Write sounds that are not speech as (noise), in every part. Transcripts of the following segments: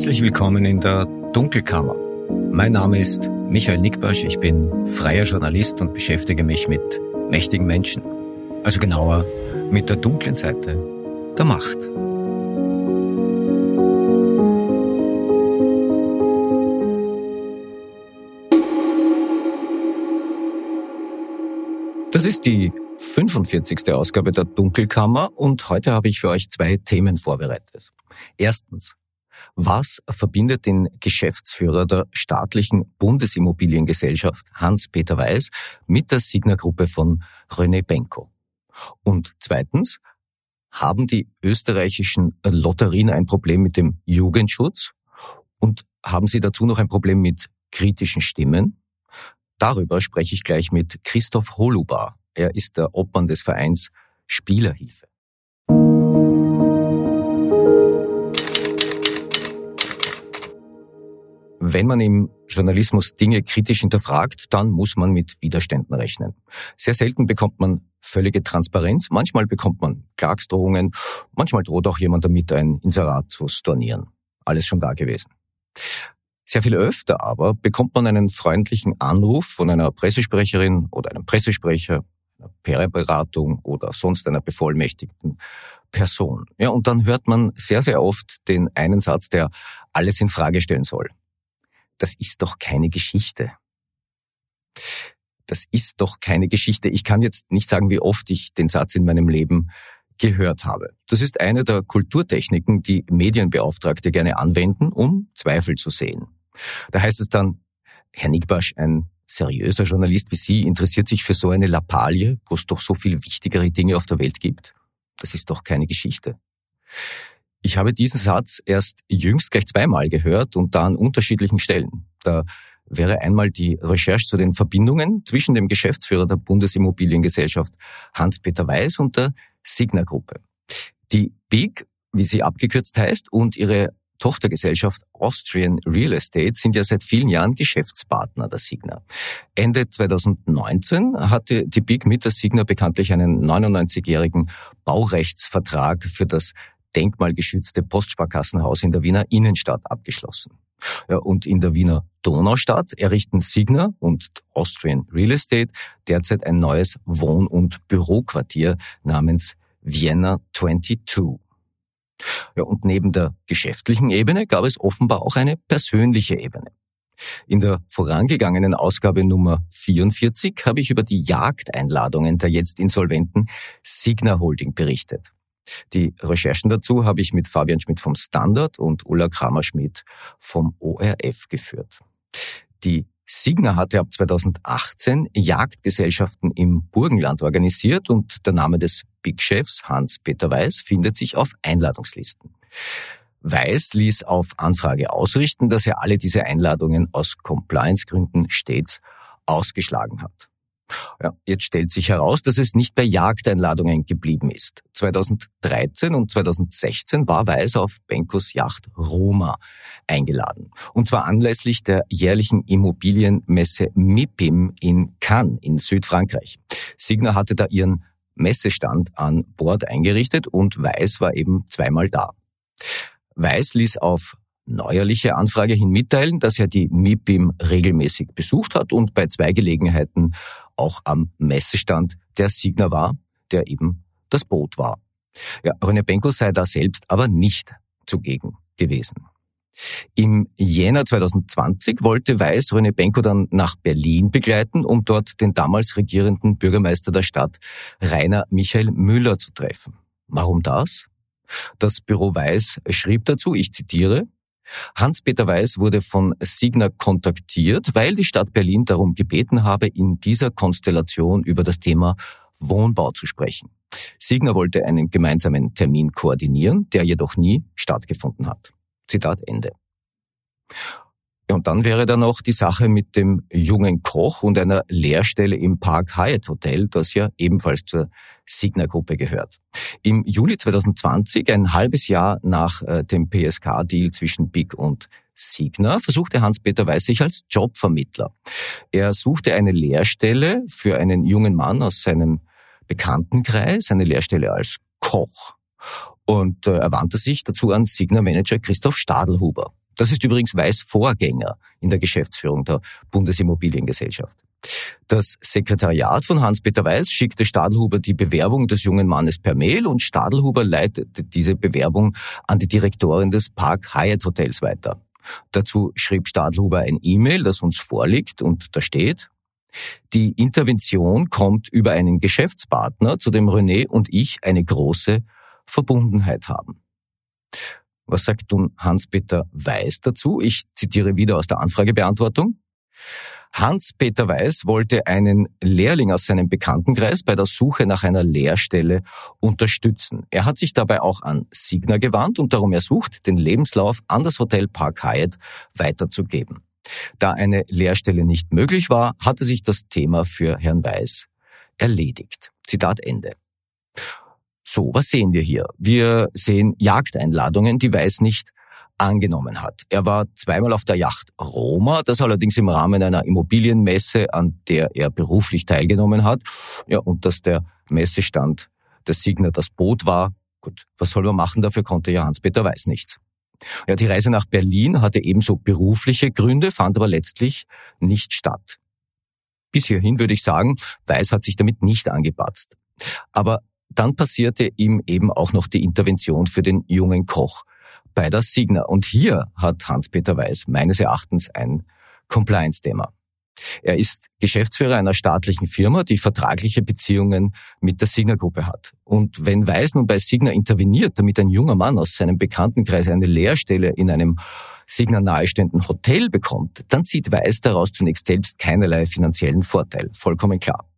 Herzlich willkommen in der Dunkelkammer. Mein Name ist Michael Nickbasch, ich bin freier Journalist und beschäftige mich mit mächtigen Menschen. Also genauer mit der dunklen Seite der Macht. Das ist die 45. Ausgabe der Dunkelkammer und heute habe ich für euch zwei Themen vorbereitet. Erstens, was verbindet den Geschäftsführer der staatlichen Bundesimmobiliengesellschaft Hans-Peter Weiß mit der Signa-Gruppe von René Benko? Und zweitens, haben die österreichischen Lotterien ein Problem mit dem Jugendschutz? Und haben sie dazu noch ein Problem mit kritischen Stimmen? Darüber spreche ich gleich mit Christoph Holubar. Er ist der Obmann des Vereins Spielerhilfe. Wenn man im Journalismus Dinge kritisch hinterfragt, dann muss man mit Widerständen rechnen. Sehr selten bekommt man völlige Transparenz, manchmal bekommt man Klagsdrohungen, manchmal droht auch jemand damit, ein Inserat zu stornieren. Alles schon da gewesen. Sehr viel öfter aber bekommt man einen freundlichen Anruf von einer Pressesprecherin oder einem Pressesprecher, einer PR-Beratung oder sonst einer bevollmächtigten Person. Ja, und dann hört man sehr, sehr oft den einen Satz, der alles in Frage stellen soll das ist doch keine Geschichte. Das ist doch keine Geschichte. Ich kann jetzt nicht sagen, wie oft ich den Satz in meinem Leben gehört habe. Das ist eine der Kulturtechniken, die Medienbeauftragte gerne anwenden, um Zweifel zu sehen. Da heißt es dann, Herr Nickbasch, ein seriöser Journalist wie Sie interessiert sich für so eine Lappalie, wo es doch so viel wichtigere Dinge auf der Welt gibt. Das ist doch keine Geschichte. Ich habe diesen Satz erst jüngst gleich zweimal gehört und da an unterschiedlichen Stellen. Da wäre einmal die Recherche zu den Verbindungen zwischen dem Geschäftsführer der Bundesimmobiliengesellschaft Hans-Peter Weiß und der Signa-Gruppe. Die BIG, wie sie abgekürzt heißt, und ihre Tochtergesellschaft Austrian Real Estate sind ja seit vielen Jahren Geschäftspartner der Signa. Ende 2019 hatte die BIG mit der Signa bekanntlich einen 99-jährigen Baurechtsvertrag für das denkmalgeschützte Postsparkassenhaus in der Wiener Innenstadt abgeschlossen. Ja, und in der Wiener Donaustadt errichten Signa und Austrian Real Estate derzeit ein neues Wohn- und Büroquartier namens Vienna 22. Ja, und neben der geschäftlichen Ebene gab es offenbar auch eine persönliche Ebene. In der vorangegangenen Ausgabe Nummer 44 habe ich über die Jagdeinladungen der jetzt insolventen Signa Holding berichtet. Die Recherchen dazu habe ich mit Fabian Schmidt vom Standard und Ulla Kramer-Schmidt vom ORF geführt. Die Signa hatte ab 2018 Jagdgesellschaften im Burgenland organisiert und der Name des Big Chefs Hans-Peter Weiß findet sich auf Einladungslisten. Weiß ließ auf Anfrage ausrichten, dass er alle diese Einladungen aus Compliance-Gründen stets ausgeschlagen hat. Ja, jetzt stellt sich heraus, dass es nicht bei Jagdeinladungen geblieben ist. 2013 und 2016 war Weiß auf Benkos Yacht Roma eingeladen. Und zwar anlässlich der jährlichen Immobilienmesse MIPIM in Cannes in Südfrankreich. Signa hatte da ihren Messestand an Bord eingerichtet und Weiß war eben zweimal da. Weiß ließ auf neuerliche Anfrage hin mitteilen, dass er die MIPIM regelmäßig besucht hat und bei zwei Gelegenheiten auch am Messestand der Signa war, der eben das Boot war. Ja, René Benko sei da selbst aber nicht zugegen gewesen. Im Jänner 2020 wollte Weiß René Benko dann nach Berlin begleiten, um dort den damals regierenden Bürgermeister der Stadt, Rainer Michael Müller, zu treffen. Warum das? Das Büro Weiß schrieb dazu, ich zitiere, Hans-Peter Weiß wurde von Signa kontaktiert, weil die Stadt Berlin darum gebeten habe, in dieser Konstellation über das Thema Wohnbau zu sprechen. Signa wollte einen gemeinsamen Termin koordinieren, der jedoch nie stattgefunden hat. Zitat Ende. Und dann wäre da noch die Sache mit dem jungen Koch und einer Lehrstelle im Park Hyatt Hotel, das ja ebenfalls zur Signa-Gruppe gehört. Im Juli 2020, ein halbes Jahr nach äh, dem PSK-Deal zwischen Big und Signa, versuchte Hans-Peter Weiß sich als Jobvermittler. Er suchte eine Lehrstelle für einen jungen Mann aus seinem Bekanntenkreis, eine Lehrstelle als Koch. Und äh, er wandte sich dazu an Signa-Manager Christoph Stadelhuber. Das ist übrigens Weiß Vorgänger in der Geschäftsführung der Bundesimmobiliengesellschaft. Das Sekretariat von Hans-Peter Weiß schickte Stadelhuber die Bewerbung des jungen Mannes per Mail und Stadelhuber leitete diese Bewerbung an die Direktorin des Park Hyatt Hotels weiter. Dazu schrieb Stadelhuber ein E-Mail, das uns vorliegt und da steht, die Intervention kommt über einen Geschäftspartner, zu dem René und ich eine große Verbundenheit haben. Was sagt nun Hans-Peter Weiß dazu? Ich zitiere wieder aus der Anfragebeantwortung. Hans-Peter Weiß wollte einen Lehrling aus seinem Bekanntenkreis bei der Suche nach einer Lehrstelle unterstützen. Er hat sich dabei auch an Signer gewandt und darum ersucht, den Lebenslauf an das Hotel Park Hyatt weiterzugeben. Da eine Lehrstelle nicht möglich war, hatte sich das Thema für Herrn Weiß erledigt. Zitat Ende. So, was sehen wir hier? Wir sehen Jagdeinladungen, die Weiß nicht angenommen hat. Er war zweimal auf der Yacht Roma, das allerdings im Rahmen einer Immobilienmesse, an der er beruflich teilgenommen hat. Ja, und dass der Messestand der Signer das Boot war. Gut, was soll man machen? Dafür konnte ja Hans-Peter Weiß nichts. Ja, die Reise nach Berlin hatte ebenso berufliche Gründe, fand aber letztlich nicht statt. Bis hierhin würde ich sagen, Weiß hat sich damit nicht angepatzt. Aber dann passierte ihm eben auch noch die Intervention für den jungen Koch bei der Signa. Und hier hat Hans-Peter Weiß meines Erachtens ein Compliance-Thema. Er ist Geschäftsführer einer staatlichen Firma, die vertragliche Beziehungen mit der Signa-Gruppe hat. Und wenn Weiß nun bei Signa interveniert, damit ein junger Mann aus seinem Bekanntenkreis eine Lehrstelle in einem Signa nahestehenden Hotel bekommt, dann zieht Weiß daraus zunächst selbst keinerlei finanziellen Vorteil. Vollkommen klar.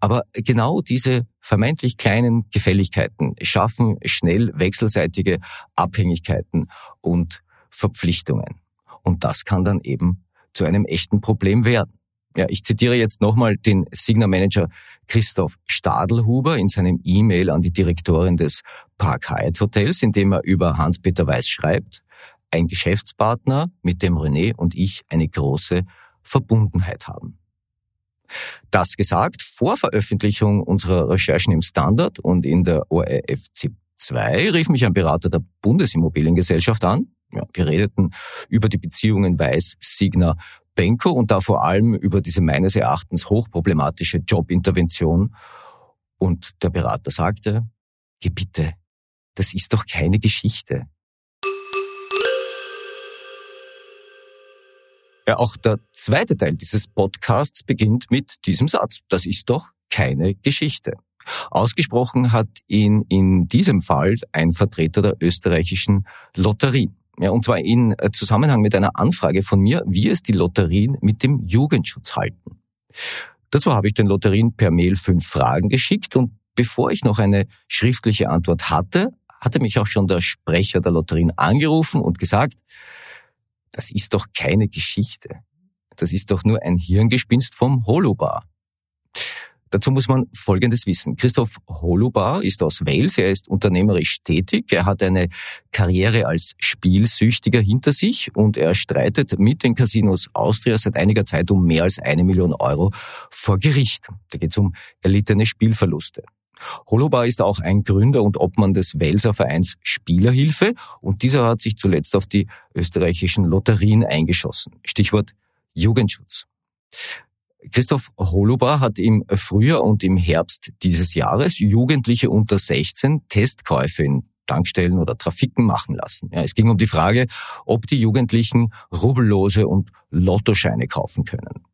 Aber genau diese vermeintlich kleinen Gefälligkeiten schaffen schnell wechselseitige Abhängigkeiten und Verpflichtungen. Und das kann dann eben zu einem echten Problem werden. Ja, ich zitiere jetzt nochmal den Signer-Manager Christoph Stadelhuber in seinem E-Mail an die Direktorin des Park Hyatt Hotels, in dem er über Hans-Peter Weiß schreibt, ein Geschäftspartner, mit dem René und ich eine große Verbundenheit haben. Das gesagt, vor Veröffentlichung unserer Recherchen im Standard und in der ORF ZIP 2 rief mich ein Berater der Bundesimmobiliengesellschaft an. Ja, wir redeten über die Beziehungen Weiß-Signer Benko und da vor allem über diese meines Erachtens hochproblematische Jobintervention. Und der Berater sagte, Geh bitte, das ist doch keine Geschichte. Ja, auch der zweite Teil dieses Podcasts beginnt mit diesem Satz. Das ist doch keine Geschichte. Ausgesprochen hat ihn in diesem Fall ein Vertreter der österreichischen Lotterie. Ja, und zwar in äh, Zusammenhang mit einer Anfrage von mir, wie es die Lotterien mit dem Jugendschutz halten. Dazu habe ich den Lotterien per Mail fünf Fragen geschickt und bevor ich noch eine schriftliche Antwort hatte, hatte mich auch schon der Sprecher der Lotterien angerufen und gesagt, das ist doch keine Geschichte. Das ist doch nur ein Hirngespinst vom Holubar. Dazu muss man Folgendes wissen. Christoph Holubar ist aus Wales, er ist unternehmerisch tätig, er hat eine Karriere als Spielsüchtiger hinter sich und er streitet mit den Casinos Austria seit einiger Zeit um mehr als eine Million Euro vor Gericht. Da geht es um erlittene Spielverluste. Holobar ist auch ein Gründer und Obmann des Welser Vereins Spielerhilfe und dieser hat sich zuletzt auf die österreichischen Lotterien eingeschossen. Stichwort Jugendschutz. Christoph Holubar hat im Frühjahr und im Herbst dieses Jahres Jugendliche unter 16 Testkäufe in Tankstellen oder Trafiken machen lassen. Ja, es ging um die Frage, ob die Jugendlichen Rubellose und Lottoscheine kaufen können.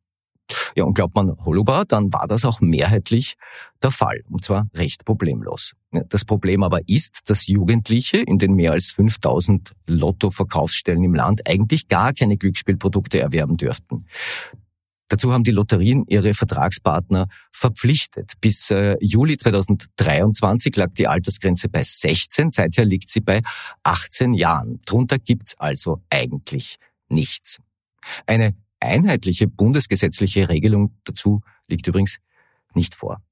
Ja, und glaubt man Holubar, dann war das auch mehrheitlich der Fall. Und zwar recht problemlos. Das Problem aber ist, dass Jugendliche in den mehr als 5000 Lotto-Verkaufsstellen im Land eigentlich gar keine Glücksspielprodukte erwerben dürften. Dazu haben die Lotterien ihre Vertragspartner verpflichtet. Bis äh, Juli 2023 lag die Altersgrenze bei 16, seither liegt sie bei 18 Jahren. Drunter gibt's also eigentlich nichts. Eine einheitliche bundesgesetzliche Regelung dazu liegt übrigens nicht vor.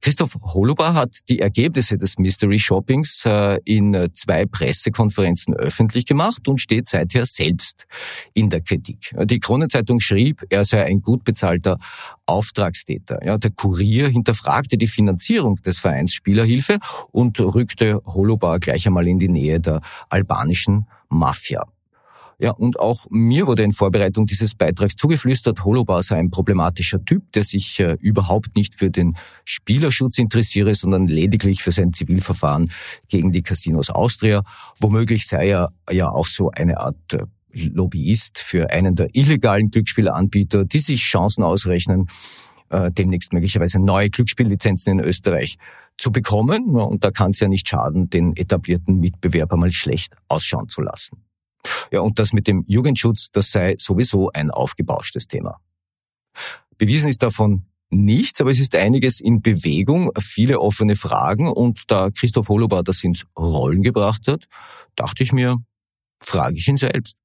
Christoph Holubar hat die Ergebnisse des Mystery Shoppings äh, in zwei Pressekonferenzen öffentlich gemacht und steht seither selbst in der Kritik. Die Kronenzeitung schrieb, er sei ein gut bezahlter Auftragstäter. Ja, der Kurier hinterfragte die Finanzierung des Vereins Spielerhilfe und rückte Holubar gleich einmal in die Nähe der albanischen Mafia. Ja, und auch mir wurde in Vorbereitung dieses Beitrags zugeflüstert, Holobar sei ein problematischer Typ, der sich äh, überhaupt nicht für den Spielerschutz interessiere, sondern lediglich für sein Zivilverfahren gegen die Casinos Austria. Womöglich sei er ja auch so eine Art äh, Lobbyist für einen der illegalen Glücksspielanbieter, die sich Chancen ausrechnen, äh, demnächst möglicherweise neue Glücksspiellizenzen in Österreich zu bekommen. Und da kann es ja nicht schaden, den etablierten Mitbewerber mal schlecht ausschauen zu lassen. Ja, und das mit dem Jugendschutz, das sei sowieso ein aufgebauschtes Thema. Bewiesen ist davon nichts, aber es ist einiges in Bewegung, viele offene Fragen und da Christoph Holobar das ins Rollen gebracht hat, dachte ich mir, frage ich ihn selbst.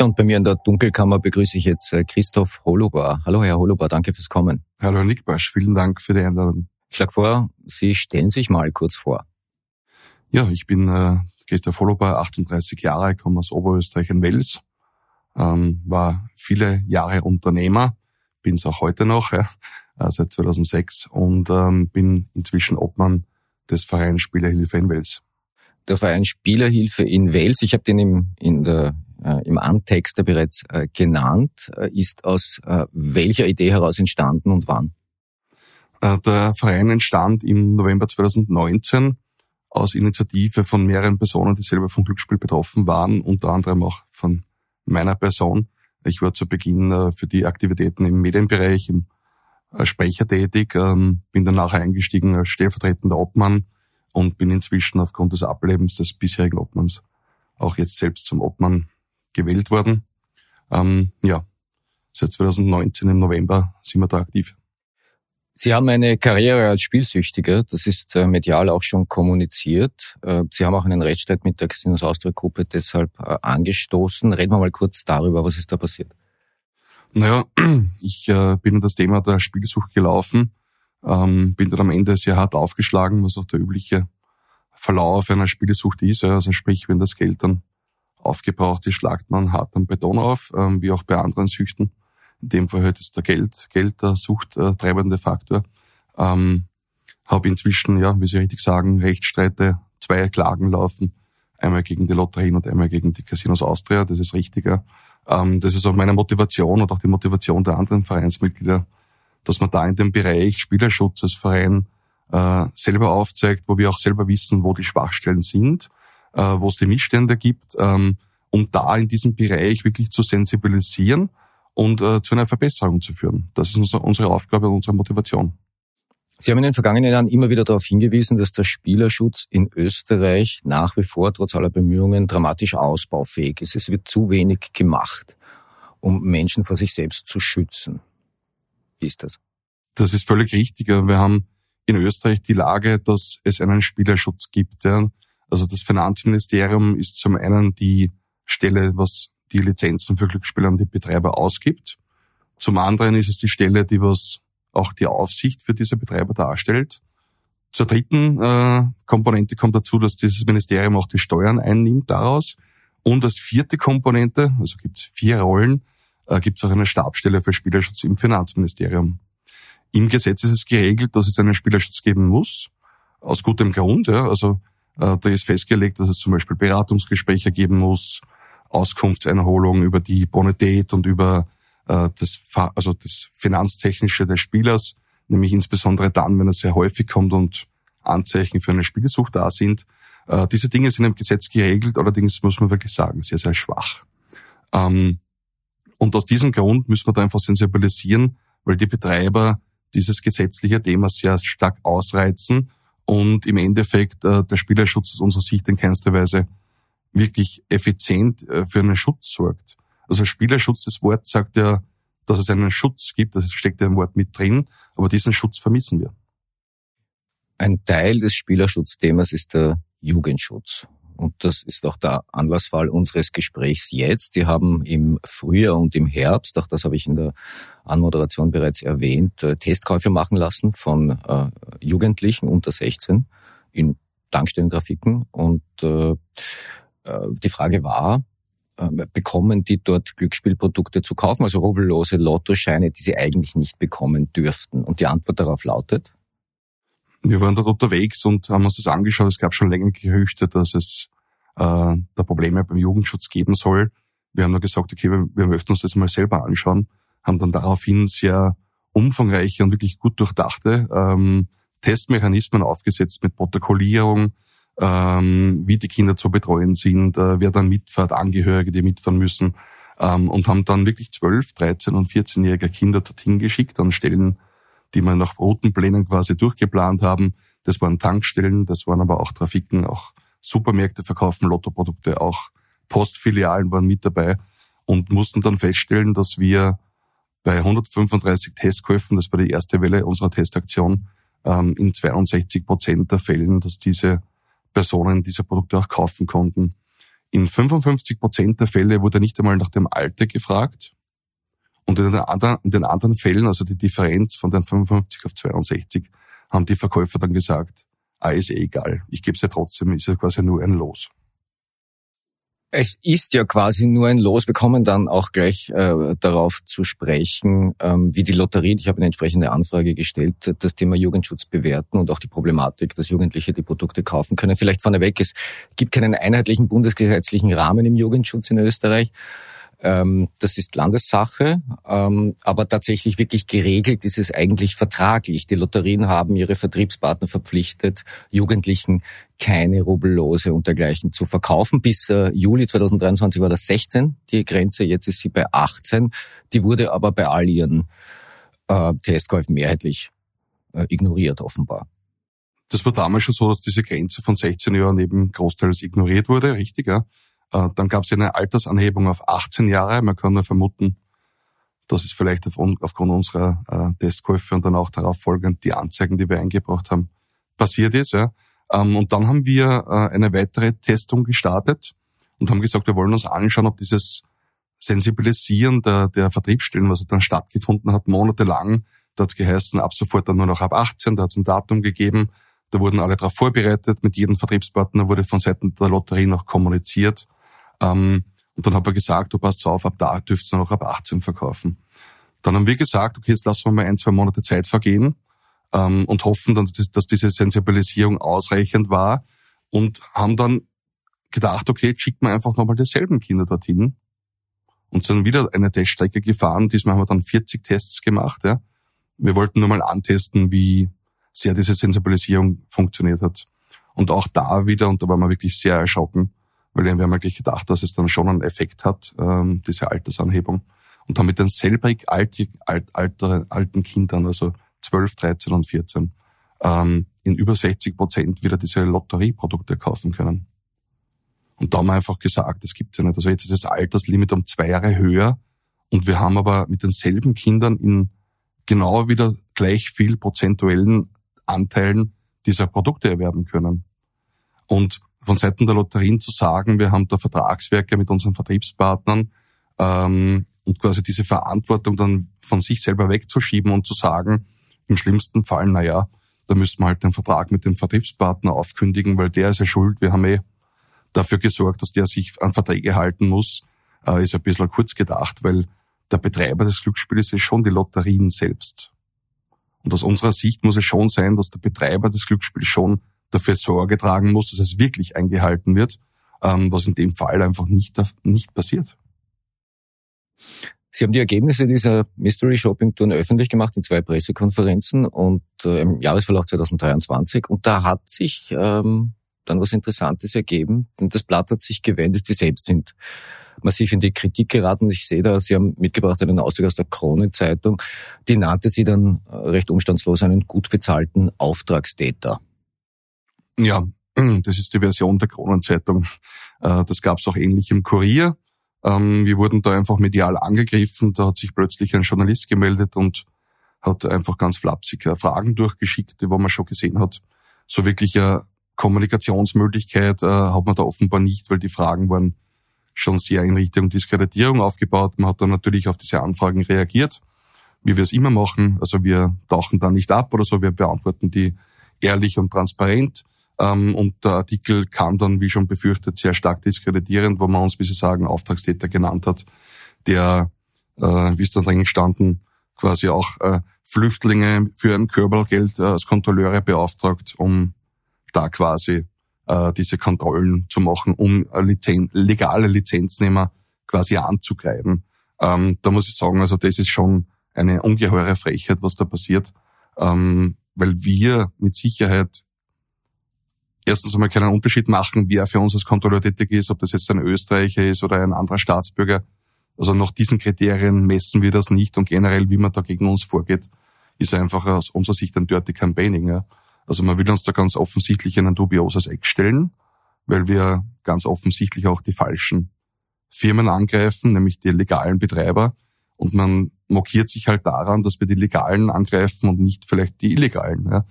Ja, und bei mir in der Dunkelkammer begrüße ich jetzt äh, Christoph Holobar. Hallo Herr Holobar, danke fürs Kommen. Hallo Herr Nickbasch, vielen Dank für die Einladung. Ich schlage vor, Sie stellen sich mal kurz vor. Ja, ich bin äh, Christoph Holobar, 38 Jahre, komme aus Oberösterreich in Wels, ähm, war viele Jahre Unternehmer, bin es auch heute noch, ja, äh, seit 2006 und ähm, bin inzwischen Obmann des Vereins Spielerhilfe in Wels. Der Verein Spielerhilfe in Wels, ich habe den im, in der, äh, im Antext bereits äh, genannt, äh, ist aus äh, welcher Idee heraus entstanden und wann? Äh, der Verein entstand im November 2019 aus Initiative von mehreren Personen, die selber vom Glücksspiel betroffen waren, unter anderem auch von meiner Person. Ich war zu Beginn äh, für die Aktivitäten im Medienbereich, im äh, Sprecher tätig, ähm, bin danach eingestiegen als stellvertretender Obmann und bin inzwischen aufgrund des Ablebens des bisherigen Obmanns auch jetzt selbst zum Obmann gewählt worden. Ähm, ja, seit 2019 im November sind wir da aktiv. Sie haben eine Karriere als Spielsüchtiger, das ist äh, medial auch schon kommuniziert. Äh, Sie haben auch einen Rechtsstreit mit der Casinos Austria Gruppe deshalb äh, angestoßen. Reden wir mal kurz darüber, was ist da passiert? Naja, (clears throat) ich bin in das Thema der Spielsucht gelaufen, ähm, bin dann am Ende sehr hart aufgeschlagen, was auch der übliche Verlauf einer Spielsucht ist. Also sprich, wenn das Geld dann aufgebraucht ist, schlagt man hart am Beton auf, ähm, wie auch bei anderen Süchten. In dem Fall halt ist der Geld, Geld der suchttreibende Faktor. Ähm, habe inzwischen, ja, wie Sie richtig sagen, Rechtsstreite, zwei Klagen laufen. Einmal gegen die Lotterien und einmal gegen die Casinos Austria. Das ist richtiger. Ähm, das ist auch meine Motivation und auch die Motivation der anderen Vereinsmitglieder, dass man da in dem Bereich Spielerschutz als Verein äh, selber aufzeigt, wo wir auch selber wissen, wo die Schwachstellen sind, äh, wo es die Missstände gibt, ähm, um da in diesem Bereich wirklich zu sensibilisieren und äh, zu einer Verbesserung zu führen. Das ist unsere Aufgabe und unsere Motivation. Sie haben in den vergangenen Jahren immer wieder darauf hingewiesen, dass der Spielerschutz in Österreich nach wie vor trotz aller Bemühungen dramatisch ausbaufähig ist. Es wird zu wenig gemacht, um Menschen vor sich selbst zu schützen. Wie ist das? Das ist völlig richtig. Wir haben in Österreich die Lage, dass es einen Spielerschutz gibt. Also das Finanzministerium ist zum einen die Stelle, was die Lizenzen für Glücksspiele an die Betreiber ausgibt. Zum anderen ist es die Stelle, die was auch die Aufsicht für diese Betreiber darstellt. Zur dritten äh, Komponente kommt dazu, dass dieses Ministerium auch die Steuern einnimmt daraus. Und als vierte Komponente, also gibt es vier Rollen, äh, gibt es auch eine Stabstelle für Spielerschutz im Finanzministerium. Im Gesetz ist es geregelt, dass es einen Spielerschutz geben muss, aus gutem Grund. Ja. Also äh, da ist festgelegt, dass es zum Beispiel Beratungsgespräche geben muss, Auskunftseinholung über die Bonität und über äh, das, also das Finanztechnische des Spielers, nämlich insbesondere dann, wenn es sehr häufig kommt und Anzeichen für eine Spielsucht da sind. Äh, diese Dinge sind im Gesetz geregelt, allerdings muss man wirklich sagen, sehr, sehr schwach. Ähm, und aus diesem Grund müssen wir da einfach sensibilisieren, weil die Betreiber dieses gesetzliche Thema sehr stark ausreizen und im Endeffekt äh, der Spielerschutz aus unserer Sicht in keinster Weise wirklich effizient äh, für einen Schutz sorgt. Also Spielerschutz, das Wort sagt ja, dass es einen Schutz gibt, das steckt ja ein Wort mit drin, aber diesen Schutz vermissen wir. Ein Teil des Spielerschutzthemas ist der Jugendschutz. Und das ist auch der Anlassfall unseres Gesprächs jetzt. Die haben im Frühjahr und im Herbst, auch das habe ich in der Anmoderation bereits erwähnt, äh, Testkäufe machen lassen von äh, Jugendlichen unter 16 in Tankstellengrafiken. Und äh, die Frage war, äh, bekommen die dort Glücksspielprodukte zu kaufen, also rubbellose Lottoscheine, die sie eigentlich nicht bekommen dürften? Und die Antwort darauf lautet? wir waren dort unterwegs und haben uns das angeschaut. Es gab schon länger Gerüchte, dass es äh, da Probleme beim Jugendschutz geben soll. Wir haben dann gesagt, okay, wir, wir möchten uns das mal selber anschauen, haben dann daraufhin sehr umfangreiche und wirklich gut durchdachte ähm, Testmechanismen aufgesetzt mit Protokollierung, ähm, wie die Kinder zu betreuen sind, äh, wer dann mitfährt, Angehörige, die mitfahren müssen, ähm, und haben dann wirklich 12, 13 und 14-jährige Kinder dorthin geschickt an Stellen, die wir nach Routenplänen quasi durchgeplant haben. Das waren Tankstellen, das waren aber auch Trafiken, auch Supermärkte verkaufen Lottoprodukte, auch Postfilialen waren mit dabei und mussten dann feststellen, dass wir bei 135 Testkäufen, das war die erste Welle unserer Testaktion, ähm, in 62 Prozent der Fällen, dass diese Personen diese Produkte auch kaufen konnten. In 55 Prozent der Fälle wurde nicht einmal nach dem Alter gefragt. Und in den, anderen, in den anderen Fällen, also die Differenz von den 55 auf 62, haben die Verkäufer dann gesagt, ah, ist eh egal, ich gebe es ja trotzdem, ist ja quasi nur ein Los. Es ist ja quasi nur ein Los. Wir kommen dann auch gleich äh, darauf zu sprechen, ähm, wie die Lotterie, ich habe eine entsprechende Anfrage gestellt, das Thema Jugendschutz bewerten und auch die Problematik, dass Jugendliche die Produkte kaufen können. Vielleicht vorneweg, es gibt keinen einheitlichen bundesgesetzlichen Rahmen im Jugendschutz in Österreich. Ähm, das ist Landessache, ähm, aber tatsächlich wirklich geregelt ist es eigentlich vertraglich. Die Lotterien haben ihre Vertriebspartner verpflichtet, Jugendlichen keine Rubellose und dergleichen zu verkaufen. Bis äh, Juli 2023 war das 16 die Grenze, jetzt ist sie bei 18. Die wurde aber bei all ihren äh, Testkäufen mehrheitlich äh, ignoriert offenbar. Das war damals schon so, dass diese Grenze von 16 Jahren eben großteils ignoriert wurde, richtig, ja. Äh, dann gab es eine Altersanhebung auf 18 Jahre. Man kann nur vermuten, dass es vielleicht aufgrund unserer äh, Testkäufe und dann auch darauf folgend die Anzeigen, die wir eingebracht haben, passiert ist. Ähm, und dann haben wir äh, eine weitere Testung gestartet und haben gesagt, wir wollen uns anschauen, ob dieses Sensibilisieren der, der Vertriebsstellen, was dann stattgefunden hat, monatelang, da hat geheißen, ab sofort dann nur noch ab 18, da hat es ein Datum gegeben, da wurden alle darauf vorbereitet, mit jedem Vertriebspartner wurde von Seiten der Lotterie noch kommuniziert ähm, und dann hat er gesagt, du passt auf, ab da dürft ihr noch ab 18 verkaufen. Dann haben wir gesagt, okay, jetzt lassen wir mal ein, zwei Monate Zeit vergehen ähm, und hoffen dann, dass, dass diese Sensibilisierung ausreichend war und haben dann gedacht, okay, schickt man einfach nochmal dieselben Kinder dorthin und sind wieder eine Teststrecke gefahren. Diesmal haben wir dann 40 Tests gemacht. Ja. Wir wollten nur mal antesten, wie sehr diese Sensibilisierung funktioniert hat. Und auch da wieder, und da waren wir wirklich sehr erschrocken, weil wir haben eigentlich gedacht, dass es dann schon einen Effekt hat, ähm, diese Altersanhebung. Und haben mit den selbrig alt, alt, alter, alten Kindern, also 12, 13 und 14, ähm, in über 60 Prozent wieder diese Lotterieprodukte kaufen können. Und da haben wir einfach gesagt, das gibt's ja nicht. Also jetzt ist das Alterslimit um zwei Jahre höher und wir haben aber mit denselben Kindern in genau wieder gleich viel prozentuellen Anteilen dieser Produkte erwerben können. Und von Seiten der Lotterien zu sagen, wir haben da Vertragswerke mit unseren Vertriebspartnern ähm, und quasi diese Verantwortung dann von sich selber wegzuschieben und zu sagen, im schlimmsten Fall, na ja, da müssen wir halt den Vertrag mit dem Vertriebspartner aufkündigen, weil der ist ja schuld. Wir haben eh dafür gesorgt, dass der sich an Verträge halten muss, äh, ist ein bisschen kurz gedacht, weil der Betreiber des Glücksspiels ist schon die Lotterien selbst. Und aus unserer Sicht muss es schon sein, dass der Betreiber des Glücksspiels schon dafür Sorge tragen muss, dass es wirklich eingehalten wird, ähm, was in dem Fall einfach nicht, nicht passiert. Sie haben die Ergebnisse dieser Mystery Shopping Tour öffentlich gemacht in zwei Pressekonferenzen und äh, im Jahresverlauf 2023 und da hat sich ähm, dann was Interessantes ergeben, denn das Blatt hat sich gewendet, Sie selbst sind massiv in die Kritik geraten. Ich sehe da, Sie haben mitgebracht einen Auszug aus der Kronenzeitung, die nannte Sie dann äh, recht umstandslos einen gut bezahlten Auftragstäter. Ja, (clears throat) das ist die Version der Kronenzeitung. Äh, das gab es auch ähnlich im Kurier. Ähm, wir wurden da einfach medial angegriffen. Da hat sich plötzlich ein Journalist gemeldet und hat einfach ganz flapsig äh, Fragen durchgeschickt, wo man schon gesehen hat, so wirklich eine Kommunikationsmöglichkeit äh, hat man da offenbar nicht, weil die Fragen waren schon sehr in Richtung Diskreditierung aufgebaut. Man hat dann natürlich auf diese Anfragen reagiert, wie wir es immer machen. Also wir tauchen da nicht ab oder so, wir beantworten die ehrlich und transparent. Ähm, und der Artikel kam dann, wie schon befürchtet, sehr stark diskreditierend, wo man uns, wie Sie sagen, Auftragstäter genannt hat, der, äh, wie es dann drin gestanden, quasi auch äh, Flüchtlinge für ein Körpergeld äh, als Kontrolleure beauftragt, um da quasi diese Kontrollen zu machen, um Lizen legale Lizenznehmer quasi anzugreifen. Ähm, da muss ich sagen, also das ist schon eine ungeheure Frechheit, was da passiert, ähm, weil wir mit Sicherheit erstens einmal keinen Unterschied machen, wer für uns als Kontrolleur tätig ist, ob das jetzt ein Österreicher ist oder ein anderer Staatsbürger. Also nach diesen Kriterien messen wir das nicht und generell, wie man da gegen uns vorgeht, ist einfach aus unserer Sicht ein Dirty Campaigning. Also man will uns da ganz offensichtlich in ein dubioses Eck stellen, weil wir ganz offensichtlich auch die falschen Firmen angreifen, nämlich die legalen Betreiber. Und man mokiert sich halt daran, dass wir die Legalen angreifen und nicht vielleicht die Illegalen. Ja.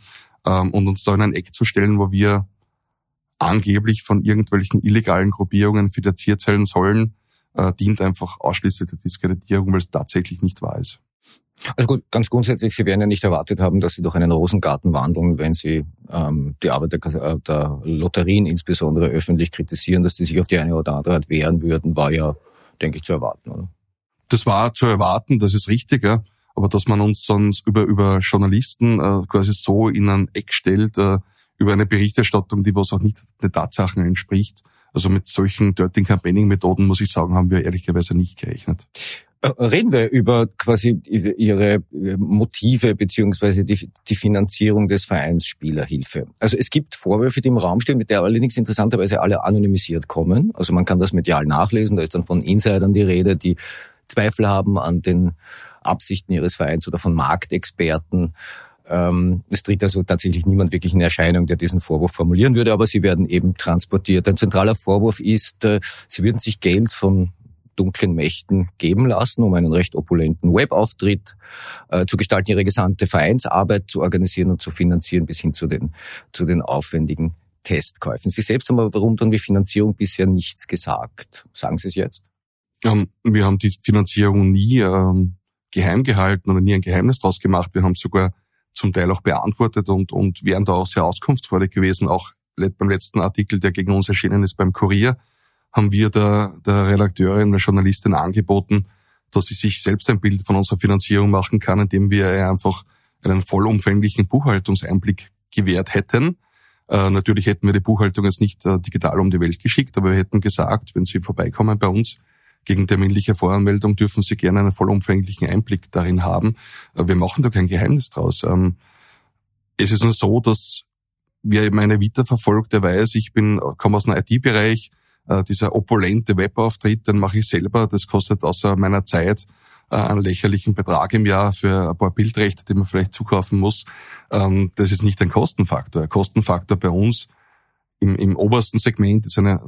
Ähm, und uns da in ein Eck zu stellen, wo wir angeblich von irgendwelchen illegalen Gruppierungen finanziert sein sollen, äh, dient einfach ausschließlich der Diskreditierung, weil es tatsächlich nicht wahr ist. Also gut, ganz grundsätzlich, Sie werden ja nicht erwartet haben, dass Sie durch einen Rosengarten wandeln, wenn Sie ähm, die Arbeit der, äh, der Lotterien insbesondere öffentlich kritisieren, dass die sich auf die eine oder andere Art wehren würden, war ja, denke ich, zu erwarten, oder? Das war zu erwarten, das ist richtig, ja. Aber dass man uns sonst über, über Journalisten äh, quasi so in ein Eck stellt, äh, über eine Berichterstattung, die was auch nicht den Tatsachen entspricht, also mit solchen Dirty Campaigning-Methoden, muss ich sagen, haben wir ehrlicherweise nicht gerechnet. Äh, reden wir über quasi Ihre äh, Motive beziehungsweise die, die Finanzierung des Vereins Spielerhilfe. Also es gibt Vorwürfe, die im Raum stehen, mit der allerdings interessanterweise alle anonymisiert kommen. Also man kann das medial nachlesen, da ist dann von Insidern die Rede, die Zweifel haben an den Absichten ihres Vereins oder von Marktexperten. Ähm, es tritt also tatsächlich niemand wirklich in Erscheinung, der diesen Vorwurf formulieren würde, aber sie werden eben transportiert. Ein zentraler Vorwurf ist, äh, sie würden sich Geld von dunklen Mächten geben lassen, um einen recht opulenten Webauftritt äh, zu gestalten, ihre gesamte Vereinsarbeit zu organisieren und zu finanzieren, bis hin zu den, zu den aufwendigen Testkäufen. Sie selbst haben aber rund um die Finanzierung bisher nichts gesagt. Sagen Sie es jetzt? Ähm, wir haben die Finanzierung nie ähm, geheim gehalten oder nie ein Geheimnis daraus gemacht. Wir haben sogar zum Teil auch beantwortet und, und wären da auch sehr auskunftsfreudig gewesen. Auch beim letzten Artikel, der gegen uns erschienen ist beim Kurier, haben wir der, der Redakteurin, der Journalistin angeboten, dass sie sich selbst ein Bild von unserer Finanzierung machen kann, indem wir einfach einen vollumfänglichen Buchhaltungseinblick gewährt hätten. Äh, natürlich hätten wir die Buchhaltung jetzt nicht äh, digital um die Welt geschickt, aber wir hätten gesagt, wenn Sie vorbeikommen bei uns, gegen terminliche Voranmeldung dürfen Sie gerne einen vollumfänglichen Einblick darin haben. Äh, wir machen da kein Geheimnis draus. Ähm, es ist nur so, dass wer meine Vita verfolgt, der weiß, ich bin, komme aus dem IT-Bereich, äh, dieser opulente Webauftritt, den mache ich selber. Das kostet außer meiner Zeit äh, einen lächerlichen Betrag im Jahr für ein paar Bildrechte, die man vielleicht zukaufen muss. Ähm, das ist nicht ein Kostenfaktor. Ein Kostenfaktor bei uns im, im obersten Segment ist eine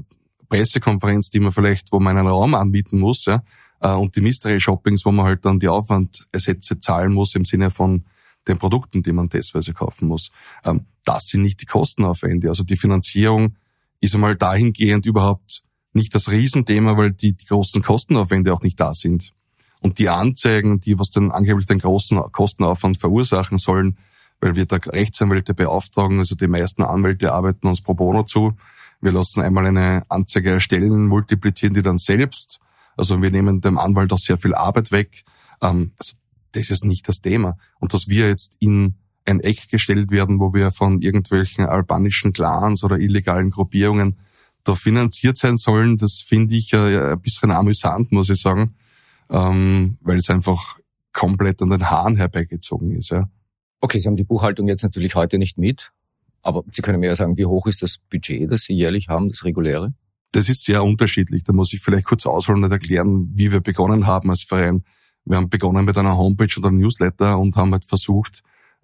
Pressekonferenz, die man vielleicht, wo man einen Raum anbieten muss, ja, äh, und die Mystery-Shoppings, wo man halt dann die Aufwandsätze zahlen muss im Sinne von den Produkten, die man testweise kaufen muss. Ähm, das sind nicht die Kostenaufwände. Also die Finanzierung ist einmal dahingehend überhaupt nicht das Riesenthema, weil die, die großen Kostenaufwände auch nicht da sind. Und die Anzeigen, die was dann angeblich den großen Kostenaufwand verursachen sollen, weil wir da Rechtsanwälte beauftragen, also die meisten Anwälte arbeiten uns pro bono zu. Wir lassen einmal eine Anzeige erstellen, multiplizieren die dann selbst. Also wir nehmen dem Anwalt auch sehr viel Arbeit weg. Ähm, also das ist nicht das Thema. Und dass wir jetzt in ein Eck gestellt werden, wo wir von irgendwelchen albanischen Clans oder illegalen Gruppierungen da finanziert sein sollen, das finde ich äh, ein bisschen amüsant, muss ich sagen, ähm, weil es einfach komplett an den Haaren herbeigezogen ist. Okay, Sie haben die Buchhaltung jetzt natürlich heute nicht mit, aber Sie können mir ja sagen, wie hoch ist das Budget, das Sie jährlich haben, das reguläre? Das ist sehr unterschiedlich. Da muss ich vielleicht kurz ausholen und erklären, wie wir begonnen haben als Verein. Wir haben begonnen mit einer Homepage und einem Newsletter und haben halt versucht,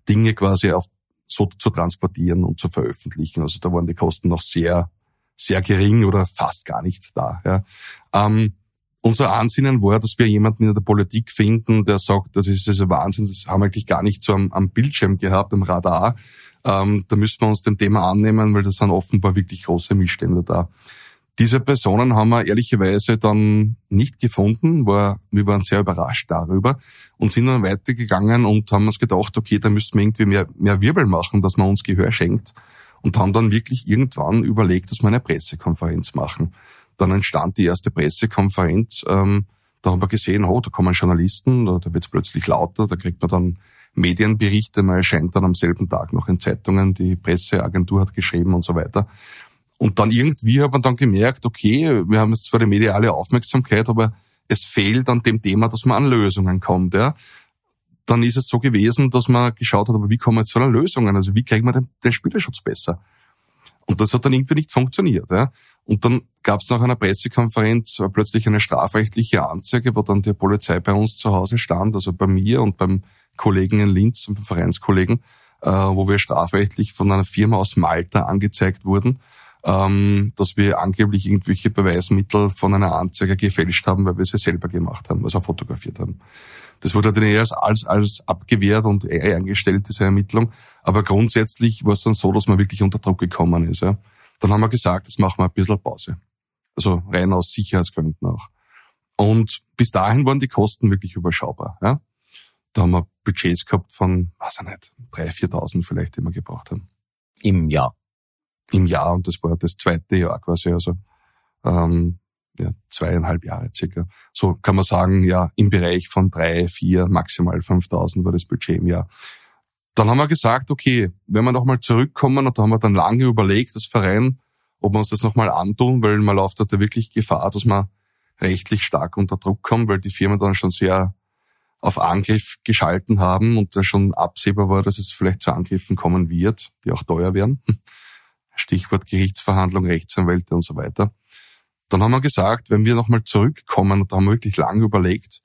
Dinge quasi auf, so zu transportieren und zu veröffentlichen. Also da waren die Kosten noch sehr, sehr gering oder fast gar nicht da. Ja. Ähm, unser Ansinnen war, dass wir jemanden in der Politik finden, der sagt, das ist also Wahnsinn, das haben wir eigentlich gar nicht so am, am Bildschirm gehabt, am Radar. Ähm, da müssen wir uns dem Thema annehmen, weil das sind offenbar wirklich große Missstände da. Diese Personen haben wir ehrlicherweise dann nicht gefunden, war, wir waren sehr überrascht darüber und sind dann weitergegangen und haben uns gedacht, okay, da müssten wir irgendwie mehr, mehr Wirbel machen, dass man uns Gehör schenkt und haben dann wirklich irgendwann überlegt, dass wir eine Pressekonferenz machen. Dann entstand die erste Pressekonferenz, ähm, da haben wir gesehen, oh, da kommen Journalisten, da, da wird es plötzlich lauter, da kriegt man dann Medienberichte, man erscheint dann am selben Tag noch in Zeitungen, die Presseagentur hat geschrieben und so weiter. Und dann irgendwie hat man dann gemerkt, okay, wir haben jetzt zwar die mediale Aufmerksamkeit, aber es fehlt an dem Thema, dass man an Lösungen kommt. Ja. Dann ist es so gewesen, dass man geschaut hat, aber wie kommen wir zu einer Lösung? Also wie kriegen wir den, den Spielerschutz besser? Und das hat dann irgendwie nicht funktioniert. Ja. Und dann gab es nach einer Pressekonferenz plötzlich eine strafrechtliche Anzeige, wo dann die Polizei bei uns zu Hause stand, also bei mir und beim Kollegen in Linz und beim Vereinskollegen, äh, wo wir strafrechtlich von einer Firma aus Malta angezeigt wurden, ähm, dass wir angeblich irgendwelche Beweismittel von einer Anzeige gefälscht haben, weil wir sie selber gemacht haben, also fotografiert haben. Das wurde dann eher als, als abgewehrt und eher eingestellt, diese Ermittlung. Aber grundsätzlich war es dann so, dass man wirklich unter Druck gekommen ist. Ja. Dann haben wir gesagt, das machen wir ein bisschen Pause. Also rein aus Sicherheitsgründen auch. Und bis dahin waren die Kosten wirklich überschaubar. Ja. Da haben wir Budgets gehabt von, weiß ich nicht, 3.000, 4.000 vielleicht, die wir gebraucht haben. Im Jahr? Im Jahr und das war das zweite Jahr quasi, also ähm, ja, zweieinhalb Jahre circa. So kann man sagen, ja, im Bereich von drei, vier, maximal 5.000 war das Budget im Jahr. Dann haben wir gesagt, okay, wenn wir nochmal zurückkommen, und da haben wir dann lange überlegt, das Verein, ob wir uns das nochmal antun, weil man läuft da wirklich Gefahr, dass man rechtlich stark unter Druck kommt, weil die Firmen dann schon sehr auf Angriff geschalten haben und da schon absehbar war, dass es vielleicht zu Angriffen kommen wird, die auch teuer werden. (laughs) Stichwort Gerichtsverhandlung, Rechtsanwälte und so weiter. Dann haben wir gesagt, wenn wir nochmal zurückkommen, und da haben wir wirklich lange überlegt,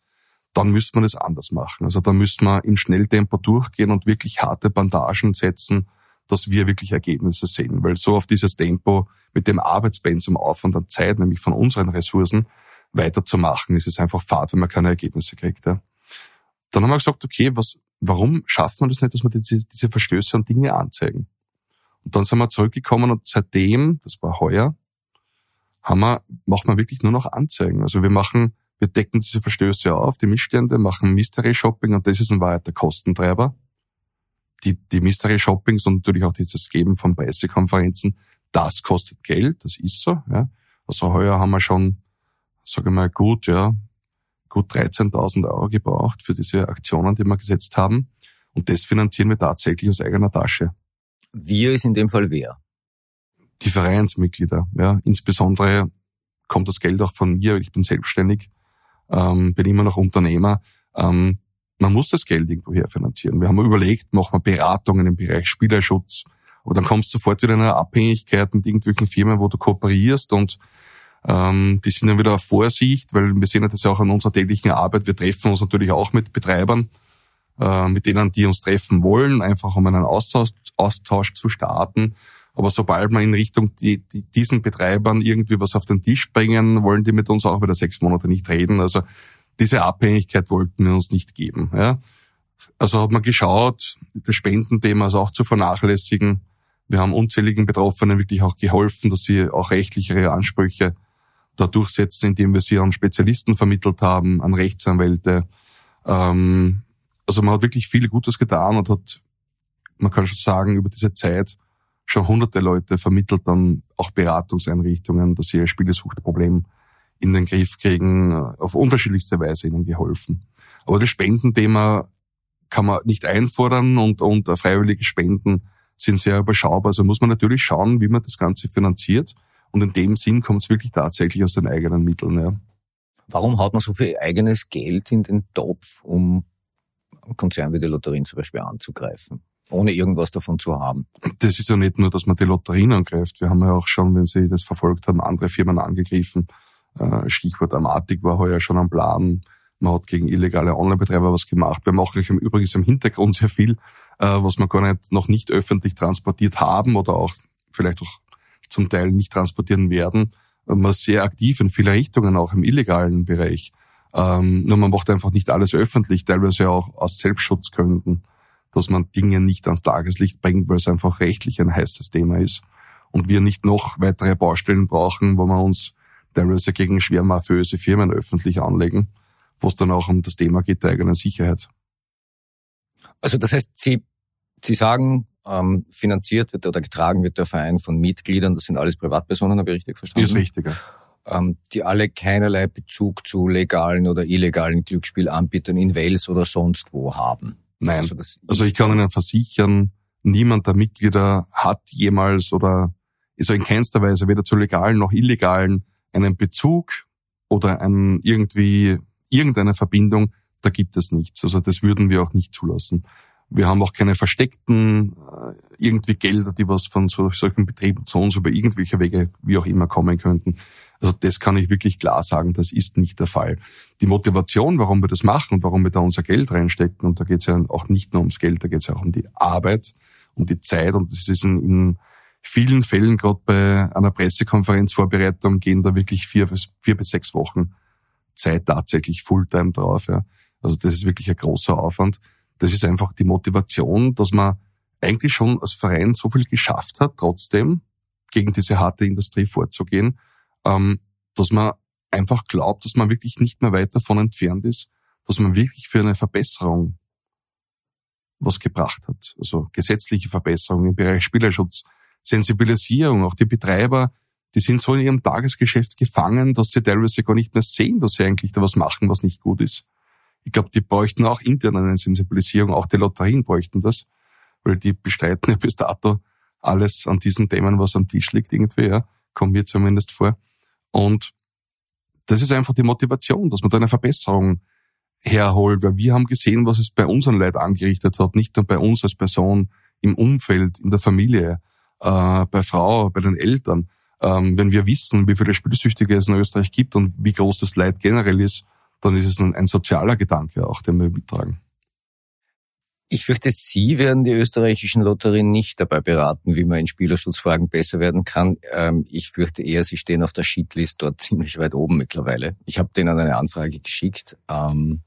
dann müsste man das anders machen. Also da müsste man im Schnelltempo durchgehen und wirklich harte Bandagen setzen, dass wir wirklich Ergebnisse sehen. Weil so auf dieses Tempo mit dem Arbeitspensum Aufwand an Zeit, nämlich von unseren Ressourcen, weiterzumachen, ist es einfach fad, wenn man keine Ergebnisse kriegt. Ja. Dann haben wir gesagt, okay, was, warum schafft man das nicht, dass wir diese, diese Verstöße und Dinge anzeigen? Und dann sind wir zurückgekommen und seitdem, das war heuer, haben wir, machen wir wirklich nur noch Anzeigen. Also wir machen, wir decken diese Verstöße auf, die Missstände, machen Mystery Shopping und das ist ein weiter Kostentreiber. Die, die Mystery Shoppings und natürlich auch dieses Geben von Pressekonferenzen, das kostet Geld, das ist so, ja. Also heuer haben wir schon, sage ich mal, gut, ja, gut 13.000 Euro gebraucht für diese Aktionen, die wir gesetzt haben. Und das finanzieren wir tatsächlich aus eigener Tasche. Wir ist in dem Fall wer? Die Vereinsmitglieder. Ja. Insbesondere kommt das Geld auch von mir. Ich bin selbstständig, ähm, bin immer noch Unternehmer. Ähm, man muss das Geld irgendwo her finanzieren. Wir haben überlegt, machen wir Beratungen im Bereich Spielerschutz. Aber dann kommst du sofort wieder in eine Abhängigkeit mit irgendwelchen Firmen, wo du kooperierst und ähm, die sind dann wieder auf Vorsicht, weil wir sehen das ja auch an unserer täglichen Arbeit. Wir treffen uns natürlich auch mit Betreibern äh, mit denen, die uns treffen wollen, einfach um einen Austausch, Austausch zu starten. Aber sobald wir in Richtung die, die, diesen Betreibern irgendwie was auf den Tisch bringen, wollen die mit uns auch wieder sechs Monate nicht reden. Also diese Abhängigkeit wollten wir uns nicht geben. Ja. Also hat man geschaut, das Spendenthema ist auch zu vernachlässigen. Wir haben unzähligen Betroffenen wirklich auch geholfen, dass sie auch rechtlichere Ansprüche da durchsetzen, indem wir sie an Spezialisten vermittelt haben, an Rechtsanwälte. Ähm, also man hat wirklich viel Gutes getan und hat, man kann schon sagen, über diese Zeit schon hunderte Leute vermittelt dann auch Beratungseinrichtungen, dass sie ihr Spielesuchtproblem in den Griff kriegen, auf unterschiedlichste Weise ihnen geholfen. Aber das Spendenthema kann man nicht einfordern und, und freiwillige Spenden sind sehr überschaubar. Also muss man natürlich schauen, wie man das Ganze finanziert. Und in dem Sinn kommt es wirklich tatsächlich aus den eigenen Mitteln. Ja. Warum haut man so viel eigenes Geld in den Topf, um Konzern wie die Lotterien zum Beispiel anzugreifen, ohne irgendwas davon zu haben. Das ist ja nicht nur, dass man die Lotterien angreift. Wir haben ja auch schon, wenn Sie das verfolgt haben, andere Firmen angegriffen. Äh, Stichwort Amatik war heuer schon am Plan. Man hat gegen illegale Online-Betreiber was gemacht. Wir machen im Übrigen im Hintergrund sehr viel, äh, was wir gar nicht, noch nicht öffentlich transportiert haben oder auch vielleicht auch zum Teil nicht transportieren werden. Man ist sehr aktiv in viele Richtungen, auch im illegalen Bereich. Ähm, nur man macht einfach nicht alles öffentlich, teilweise auch aus Selbstschutzgründen, dass man Dinge nicht ans Tageslicht bringt, weil es einfach rechtlich ein heißes Thema ist. Und wir nicht noch weitere Baustellen brauchen, wo wir uns teilweise gegen schwer mafiöse Firmen öffentlich anlegen, wo es dann auch um das Thema geht der eigenen Sicherheit. Also das heißt, Sie, Sie sagen, ähm, finanziert wird oder getragen wird der Verein von Mitgliedern, das sind alles Privatpersonen, habe ich richtig verstanden? Ist richtig, ja ähm, die alle keinerlei Bezug zu legalen oder illegalen Glücksspielanbietern in Wales oder sonst wo haben. Nein. Also, also ich kann Ihnen versichern, niemand der Mitglieder hat jemals oder ist in keinster Weise weder zu legalen noch illegalen einen Bezug oder einen irgendwie irgendeine Verbindung. Da gibt es nichts. Also das würden wir auch nicht zulassen. Wir haben auch keine versteckten äh, irgendwie Gelder, die was von so, solchen Betrieben zu uns über irgendwelche Wege wie auch immer kommen könnten. Also das kann ich wirklich klar sagen, das ist nicht der Fall. Die Motivation, warum wir das machen und warum wir da unser Geld reinstecken, und da geht es ja auch nicht nur ums Geld, da geht es ja auch um die Arbeit, um die Zeit und das ist in, in vielen Fällen, gerade bei einer Pressekonferenzvorbereitung, gehen da wirklich vier vier bis sechs Wochen Zeit tatsächlich Fulltime drauf. Ja. Also das ist wirklich ein großer Aufwand das ist einfach die Motivation, dass man eigentlich schon als Verein so viel geschafft hat, trotzdem gegen diese harte Industrie vorzugehen, ähm, dass man einfach glaubt, dass man wirklich nicht mehr weit davon entfernt ist, dass man wirklich für eine Verbesserung was gebracht hat. Also gesetzliche Verbesserungen im Bereich Spielerschutz, Sensibilisierung, auch die Betreiber, die sind so in ihrem Tagesgeschäft gefangen, dass sie teilweise gar nicht mehr sehen, dass sie eigentlich da was machen, was nicht gut ist. Ich glaube, die bräuchten auch intern eine Sensibilisierung, auch die Lotterien bräuchten das, weil die bestreiten ja bis dato alles an diesen Themen, was am Tisch liegt irgendwie, ja, kommt mir zumindest vor. Und das ist einfach die Motivation, dass man da eine Verbesserung herholt, weil wir haben gesehen, was es bei unseren Leid angerichtet hat, nicht nur bei uns als Person, im Umfeld, in der Familie, äh, bei Frau, bei den Eltern. Ähm, wenn wir wissen, wie viele Spielsüchtige es in Österreich gibt und wie groß das Leid generell ist, dann ist es ein, ein sozialer Gedanke auch, den wir mittragen. Ich fürchte, Sie werden die österreichischen Lotterien nicht dabei beraten, wie man in Spielerschutzfragen besser werden kann. Ähm, ich fürchte eher, Sie stehen auf der Shitlist dort (laughs) ziemlich weit oben mittlerweile. Ich habe denen eine Anfrage geschickt. Ähm,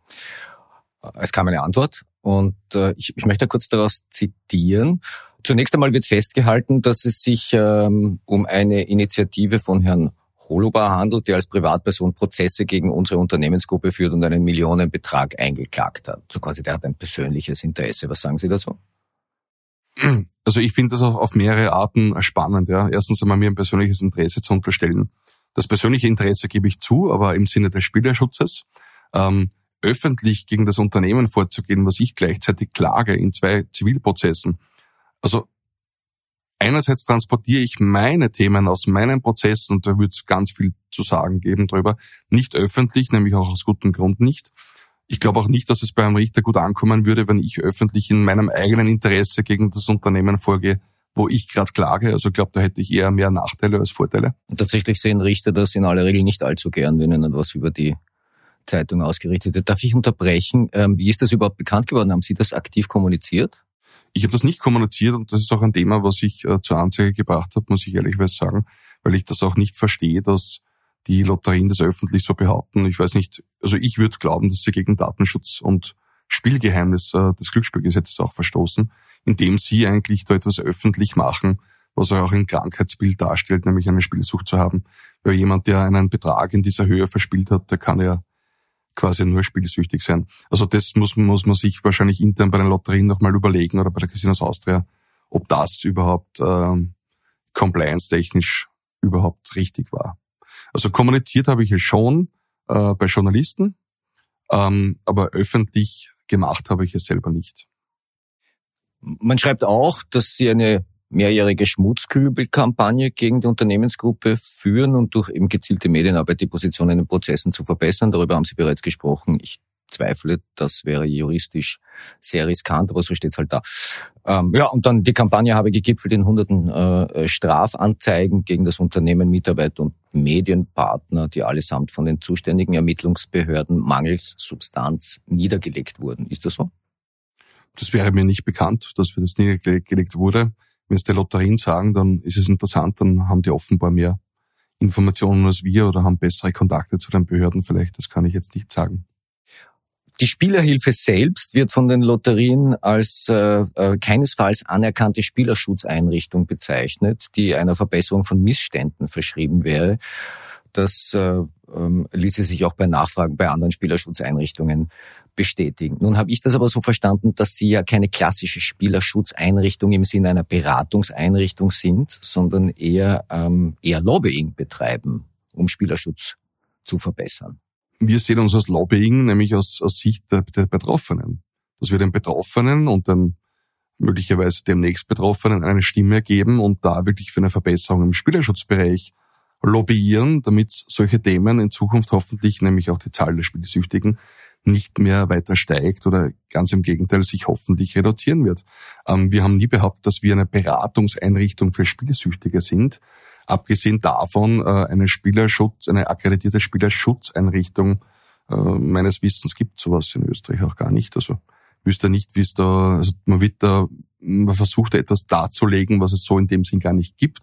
es kam eine Antwort und äh, ich, ich möchte kurz daraus zitieren. Zunächst einmal wird festgehalten, dass es sich ähm, um eine Initiative von Herrn Holubar handelt, der als Privatperson Prozesse gegen unsere Unternehmensgruppe führt und einen Millionenbetrag eingeklagt hat. So quasi, der hat ein persönliches Interesse. Was sagen Sie dazu? Also ich finde das auch auf mehrere Arten spannend. Ja. Erstens einmal mir ein persönliches Interesse zu unterstellen. Das persönliche Interesse gebe ich zu, aber im Sinne des Spielerschutzes. Ähm, öffentlich gegen das Unternehmen vorzugehen, was ich gleichzeitig klage in zwei Zivilprozessen. Also einerseits transportiere ich meine Themen aus meinen Prozessen, und da wird es ganz viel zu sagen geben darüber, nicht öffentlich, nämlich auch aus gutem Grund nicht. Ich glaube auch nicht, dass es bei einem Richter gut ankommen würde, wenn ich öffentlich in meinem eigenen Interesse gegen das Unternehmen vorgehe, wo ich gerade klage. Also ich glaube, da hätte ich eher mehr Nachteile als Vorteile. Und tatsächlich sehen Richter das in aller Regel nicht allzu gern, wenn ihnen was über die Zeitung ausgerichtet wird. Darf ich unterbrechen? Ähm, wie ist das überhaupt bekannt geworden? Haben Sie das aktiv kommuniziert? Ich habe das nicht kommuniziert und das ist auch ein Thema, was ich äh, zur Anzeige gebracht habe, muss ich ehrlicherweise sagen, weil ich das auch nicht verstehe, dass die Lotterien das öffentlich so behaupten. Ich weiß nicht, also ich würde glauben, dass sie gegen Datenschutz und Spielgeheimnis äh, des Glücksspielgesetzes auch verstoßen, indem sie eigentlich da etwas öffentlich machen, was auch ein Krankheitsbild darstellt, nämlich eine Spielsucht zu haben. Weil jemand, der einen Betrag in dieser Höhe verspielt hat, der kann ja quasi nur spielsüchtig sein. Also das muss, muss man sich wahrscheinlich intern bei den Lotterien nochmal überlegen oder bei der Casinos Austria, ob das überhaupt ähm, compliance-technisch überhaupt richtig war. Also kommuniziert habe ich es schon äh, bei Journalisten, ähm, aber öffentlich gemacht habe ich es selber nicht. Man schreibt auch, dass Sie eine mehrjährige Schmutzkübelkampagne gegen die Unternehmensgruppe führen und durch eben gezielte Medienarbeit die Position in den Prozessen zu verbessern. Darüber haben Sie bereits gesprochen. Ich zweifle, das wäre juristisch sehr riskant, aber so steht's halt da. Ähm, ja, und dann die Kampagne habe gegipfelt in hunderten äh, Strafanzeigen gegen das Unternehmen, Mitarbeiter und Medienpartner, die allesamt von den zuständigen Ermittlungsbehörden mangels Substanz niedergelegt wurden. Ist das so? Das wäre mir nicht bekannt, dass das niedergelegt wurde. Wenn es die Lotterien sagen, dann ist es interessant, dann haben die offenbar mehr Informationen als wir oder haben bessere Kontakte zu den Behörden vielleicht. Das kann ich jetzt nicht sagen. Die Spielerhilfe selbst wird von den Lotterien als äh, äh, keinesfalls anerkannte Spielerschutzeinrichtung bezeichnet, die einer Verbesserung von Missständen verschrieben wäre. Das äh, ähm, ließe sich auch bei Nachfragen bei anderen Spielerschutzeinrichtungen bestätigen. Nun habe ich das aber so verstanden, dass Sie ja keine klassische Spielerschutzeinrichtung im Sinne einer Beratungseinrichtung sind, sondern eher, ähm, eher Lobbying betreiben, um Spielerschutz zu verbessern. Wir sehen uns als Lobbying, nämlich aus, aus Sicht der, der Betroffenen. dass wir den Betroffenen und den möglicherweise demnächst Betroffenen eine Stimme geben und da wirklich für eine Verbesserung im Spielerschutzbereich lobbyieren, damit solche Themen in Zukunft hoffentlich, nämlich auch die Zahl der Spielsüchtigen, nicht mehr weiter steigt oder ganz im Gegenteil sich hoffentlich reduzieren wird. Ähm, wir haben nie behauptet, dass wir eine Beratungseinrichtung für Spielsüchtige sind. Abgesehen davon äh, eine Spielerschutz, eine akkreditierte Spielerschutzeinrichtung äh, meines Wissens gibt sowas in Österreich auch gar nicht. Also wüsste nicht, wie es da, also man wird da, man versucht etwas darzulegen, was es so in dem Sinn gar nicht gibt.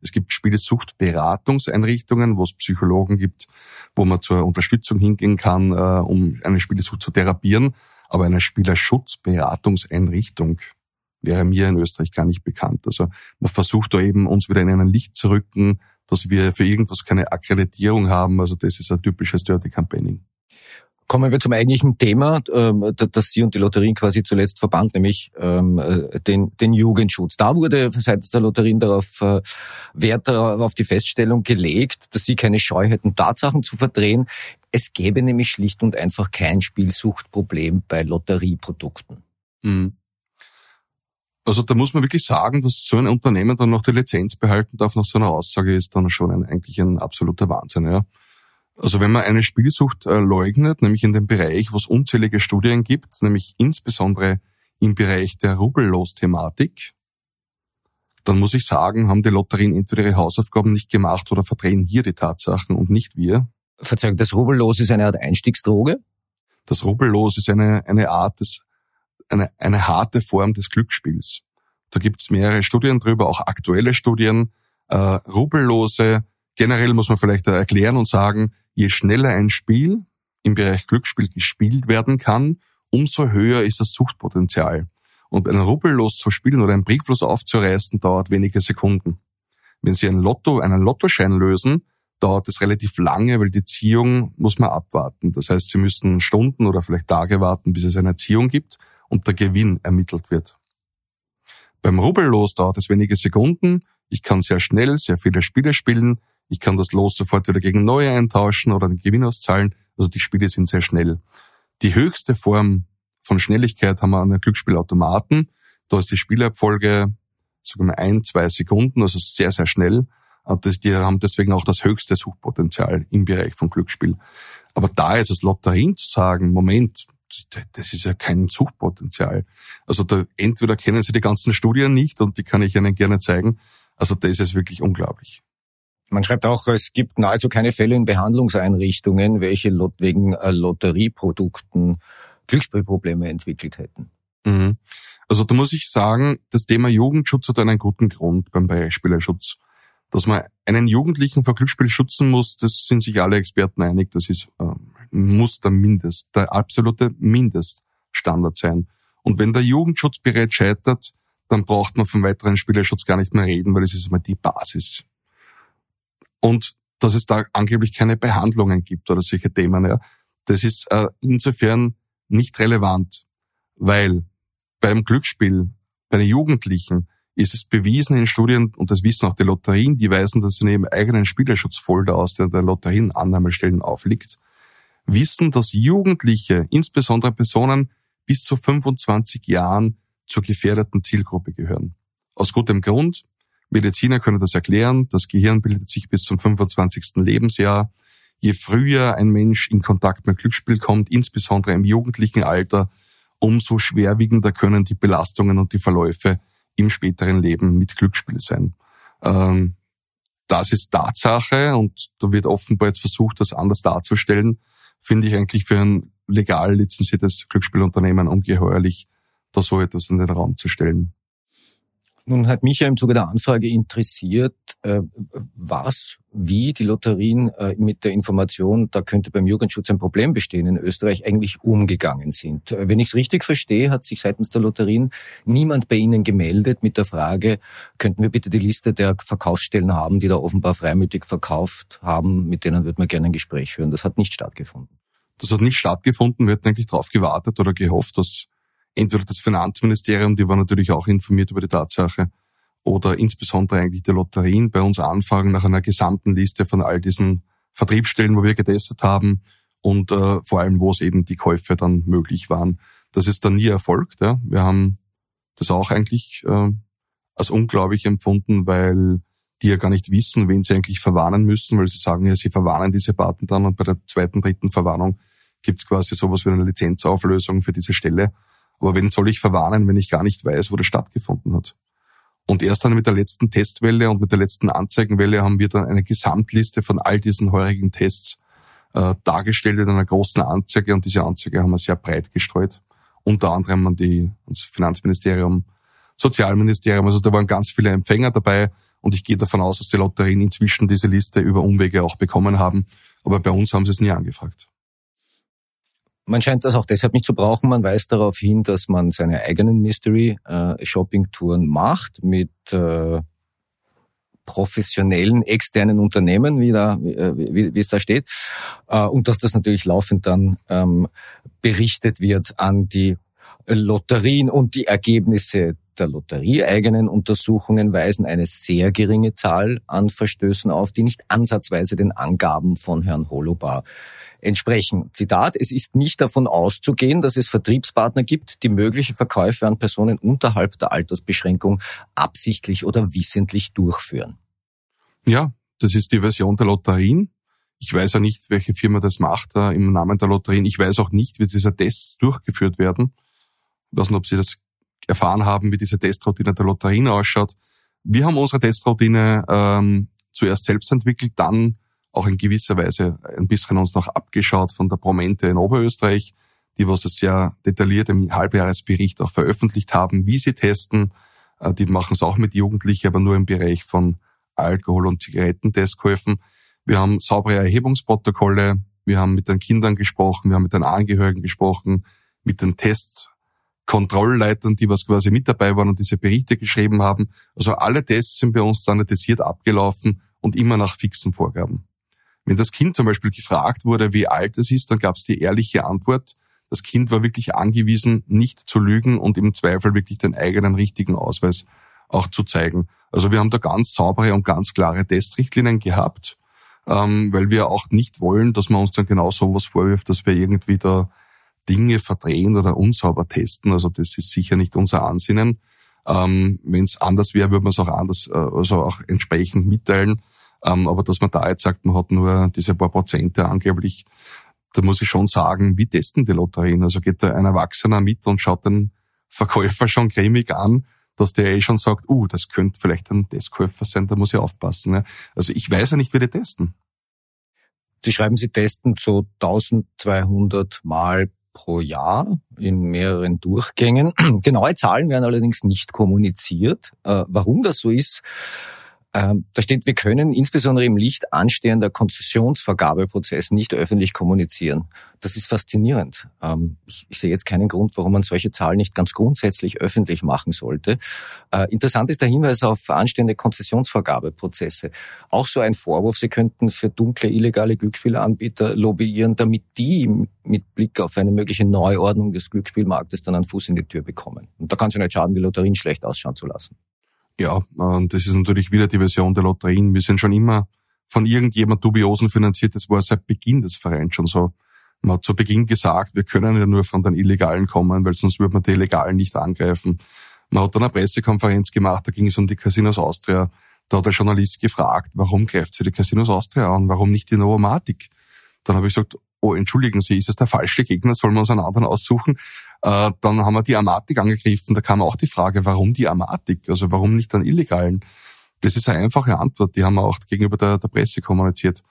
Es gibt Spielesuchtberatungseinrichtungen, wo es Psychologen gibt, wo man zur Unterstützung hingehen kann, äh, um eine Spielesucht zu therapieren. Aber eine Spielerschutzberatungseinrichtung wäre mir in Österreich gar nicht bekannt. Also man versucht da eben uns wieder in ein Licht zu rücken, dass wir für irgendwas keine Akkreditierung haben. Also das ist ein typisches Dirty Campaigning. Kommen wir zum eigentlichen Thema, ähm, das Sie und die Lotterien quasi zuletzt verband, nämlich ähm, äh, den, den Jugendschutz. Da wurde seitens der Lotterien darauf äh, Wert auf die Feststellung gelegt, dass sie keine Scheu hätten, Tatsachen zu verdrehen. Es gäbe nämlich schlicht und einfach kein Spielsuchtproblem bei Lotterieprodukten. Mhm. Also da muss man wirklich sagen, dass so ein Unternehmen dann noch die Lizenz behalten darf nach so einer Aussage, ist dann schon ein, eigentlich ein absoluter Wahnsinn. Ja. Also wenn man eine Spielsucht äh, leugnet, nämlich in dem Bereich, wo es unzählige Studien gibt, nämlich insbesondere im Bereich der Rubellos-Thematik, dann muss ich sagen, haben die Lotterien entweder ihre Hausaufgaben nicht gemacht oder verdrehen hier die Tatsachen und nicht wir. Verzeihung, das Rubellos ist eine Art Einstiegsdroge? Das Rubellos ist eine, eine Art des, eine, eine harte Form des Glücksspiels. Da gibt's mehrere Studien drüber, auch aktuelle Studien. Äh, Rubellose, generell muss man vielleicht erklären und sagen, je schneller ein Spiel im Bereich Glücksspiel gespielt werden kann, umso höher ist das Suchtpotenzial. Und einen Rubbellos zu spielen oder einen Brieflos aufzureißen, dauert wenige Sekunden. Wenn Sie ein Lotto, einen Lottoschein lösen, dauert es relativ lange, weil die Ziehung muss man abwarten. Das heißt, Sie müssen Stunden oder vielleicht Tage warten, bis es eine Ziehung gibt und der Gewinn ermittelt wird. Beim Rubbellos dauert es wenige Sekunden. Ich kann sehr schnell sehr viele Spiele spielen. Ich kann das Los sofort wieder gegen neue eintauschen oder den Gewinn auszahlen. Also die Spiele sind sehr schnell. Die höchste Form von Schnelligkeit haben wir an den Glücksspielautomaten. Da ist die Spielabfolge sagen wir ein, zwei Sekunden, also sehr, sehr schnell. Und das, die haben deswegen auch das höchste Suchpotenzial im Bereich von Glücksspiel. Aber da ist es Lotterien zu sagen, Moment, das ist ja kein Suchpotenzial. Also da, entweder kennen Sie die ganzen Studien nicht und die kann ich Ihnen gerne zeigen. Also das ist wirklich unglaublich. Man schreibt auch, es gibt nahezu keine Fälle in Behandlungseinrichtungen, welche wegen äh, Lotterieprodukten Glücksspielprobleme entwickelt hätten. Mhm. Also da muss ich sagen, das Thema Jugendschutz hat einen guten Grund beim Beispielerschutz. Dass man einen Jugendlichen vor Glücksspiel schützen muss, das sind sich alle Experten einig, das ist, äh, muss der Mindest, der absolute Mindeststandard sein. Und wenn der Jugendschutz bereits scheitert, dann braucht man vom weiteren Spielerschutz gar nicht mehr reden, weil es ist immer die Basis und dass es da angeblich keine Behandlungen gibt oder solche Themen. Ja. Das ist äh, insofern nicht relevant, weil beim Glücksspiel, bei den Jugendlichen, ist es bewiesen in Studien, und das wissen auch die Lotterien, die weisen das in ihrem eigenen Spielerschutzfolder aus, der der Lotterienannahmestellen aufliegt, wissen, dass Jugendliche, insbesondere Personen bis zu 25 Jahren, zur gefährdeten Zielgruppe gehören. Aus gutem Grund, Mediziner können das erklären. Das Gehirn bildet sich bis zum 25. Lebensjahr. Je früher ein Mensch in Kontakt mit Glücksspiel kommt, insbesondere im jugendlichen Alter, umso schwerwiegender können die Belastungen und die Verläufe im späteren Leben mit Glücksspiel sein. Ähm, das ist Tatsache und da wird offenbar jetzt versucht, das anders darzustellen. Finde ich eigentlich für ein legal lizenziertes Glücksspielunternehmen ungeheuerlich, da so etwas in den Raum zu stellen. Nun hat mich ja im Zuge der Anfrage interessiert, äh, was, wie die Lotterien äh, mit der Information, da könnte beim Jugendschutz ein Problem bestehen, in Österreich eigentlich umgegangen sind. Äh, wenn ich es richtig verstehe, hat sich seitens der Lotterien niemand bei Ihnen gemeldet mit der Frage, könnten wir bitte die Liste der Verkaufsstellen haben, die da offenbar freimütig verkauft haben, mit denen würde man gerne ein Gespräch führen. Das hat nicht stattgefunden. Das hat nicht stattgefunden. Wir hatten eigentlich darauf gewartet oder gehofft, dass entweder das Finanzministerium, die war natürlich auch informiert über die Tatsache, oder insbesondere eigentlich die Lotterien bei uns anfragen nach einer gesamten Liste von all diesen Vertriebsstellen, wo wir getestet haben und äh, vor allem, wo es eben die Käufe dann möglich waren. Das ist dann nie erfolgt. Ja. Wir haben das auch eigentlich äh, als unglaublich empfunden, weil die ja gar nicht wissen, wen sie eigentlich verwarnen müssen, weil sie sagen ja, sie verwarnen diese Daten dann und bei der zweiten, dritten Verwarnung gibt's quasi sowas wie eine Lizenzauflösung für diese Stelle. Aber wen soll ich verwarnen, wenn ich gar nicht weiß, wo das stattgefunden hat? Und erst dann mit der letzten Testwelle und mit der letzten Anzeigenwelle haben wir dann eine Gesamtliste von all diesen heurigen Tests äh, dargestellt in einer großen Anzeige und diese Anzeige haben wir sehr breit gestreut. Unter anderem an die, ans Finanzministerium, Sozialministerium. Also da waren ganz viele Empfänger dabei und ich gehe davon aus, dass die Lotterien inzwischen diese Liste über Umwege auch bekommen haben. Aber bei uns haben sie es nie angefragt. Man scheint das auch deshalb nicht zu brauchen. Man weist darauf hin, dass man seine eigenen Mystery-Shopping-Touren macht mit äh, professionellen externen Unternehmen, wie, da, wie, wie es da steht, äh, und dass das natürlich laufend dann ähm, berichtet wird an die Lotterien und die Ergebnisse der lotterieeigenen Untersuchungen weisen eine sehr geringe Zahl an Verstößen auf, die nicht ansatzweise den Angaben von Herrn Holobar entsprechen. Zitat, es ist nicht davon auszugehen, dass es Vertriebspartner gibt, die mögliche Verkäufe an Personen unterhalb der Altersbeschränkung absichtlich oder wissentlich durchführen. Ja, das ist die Version der Lotterien. Ich weiß ja nicht, welche Firma das macht äh, im Namen der Lotterien. Ich weiß auch nicht, wie diese Tests durchgeführt werden. Ich weiß nicht, ob Sie das erfahren haben, wie diese Testroutine der Lotterien ausschaut. Wir haben unsere Testroutine ähm, zuerst selbst entwickelt, dann auch in gewisser Weise ein bisschen uns noch abgeschaut von der Promente in Oberösterreich, die was sehr detailliert im Halbjahresbericht auch veröffentlicht haben, wie sie testen. Äh, die machen es auch mit Jugendlichen, aber nur im Bereich von Alkohol- und Zigarettentestkäufen. Wir haben saubere Erhebungsprotokolle, wir haben mit den Kindern gesprochen, wir haben mit den Angehörigen gesprochen, mit den Tests Kontrollleitern, die was quasi mit dabei waren und diese Berichte geschrieben haben. Also alle Tests sind bei uns standardisiert abgelaufen und immer nach fixen Vorgaben. Wenn das Kind zum Beispiel gefragt wurde, wie alt es ist, dann gab es die ehrliche Antwort. Das Kind war wirklich angewiesen, nicht zu lügen und im Zweifel wirklich den eigenen richtigen Ausweis auch zu zeigen. Also wir haben da ganz saubere und ganz klare Testrichtlinien gehabt, ähm, weil wir auch nicht wollen, dass man uns dann genau sowas vorwirft, dass wir irgendwie da Dinge verdrehen oder unsauber testen. Also das ist sicher nicht unser Ansinnen. Ähm, Wenn es anders wäre, würde man es auch anders, äh, also auch entsprechend mitteilen. Ähm, aber dass man da jetzt sagt, man hat nur diese paar Prozente angeblich, da muss ich schon sagen, wie testen die Lotterien? Also geht da ein Erwachsener mit und schaut den Verkäufer schon cremig an, dass der eh schon sagt, uh, das könnte vielleicht ein Testkäufer sein, da muss ich aufpassen. Ne? Also ich weiß ja nicht, wie die testen. Die schreiben, sie testen so 1200 Mal pro Jahr in mehreren Durchgängen. (clears throat) Genaue Zahlen werden allerdings nicht kommuniziert. Äh, warum das so ist, da steht, wir können insbesondere im Licht anstehender Konzessionsvergabeprozess nicht öffentlich kommunizieren. Das ist faszinierend. Ähm, ich, ich, sehe jetzt keinen Grund, warum man solche Zahlen nicht ganz grundsätzlich öffentlich machen sollte. Äh, interessant ist der Hinweis auf anstehende Konzessionsvergabeprozesse. Auch so ein Vorwurf, sie könnten für dunkle, illegale Glücksspielanbieter lobbyieren, damit die mit Blick auf eine mögliche Neuordnung des Glücksspielmarktes dann einen Fuß in die Tür bekommen. Und da kann es ja nicht schaden, die Lotterien schlecht ausschauen zu lassen. Ja, und das ist natürlich wieder die Version der Lotterien. Wir sind schon immer von irgendjemand Dubiosen finanziert. Das war seit Beginn des Vereins schon so. Man hat zu Beginn gesagt, wir können ja nur von den Illegalen kommen, weil sonst würde man die Illegalen nicht angreifen. Man hat dann eine Pressekonferenz gemacht, da ging es um die Casinos Austria. Da hat der Journalist gefragt, warum greift sie die Casinos Austria an? Warum nicht die Novomatic? Dann habe ich gesagt, oh, entschuldigen Sie, ist es der falsche Gegner? Sollen wir uns einen anderen aussuchen? Äh, dann haben wir die Amatik angegriffen. Da kam auch die Frage, warum die Amatik? Also warum nicht einen illegalen? Das ist eine einfache Antwort. Die haben wir auch gegenüber der, der Presse kommuniziert.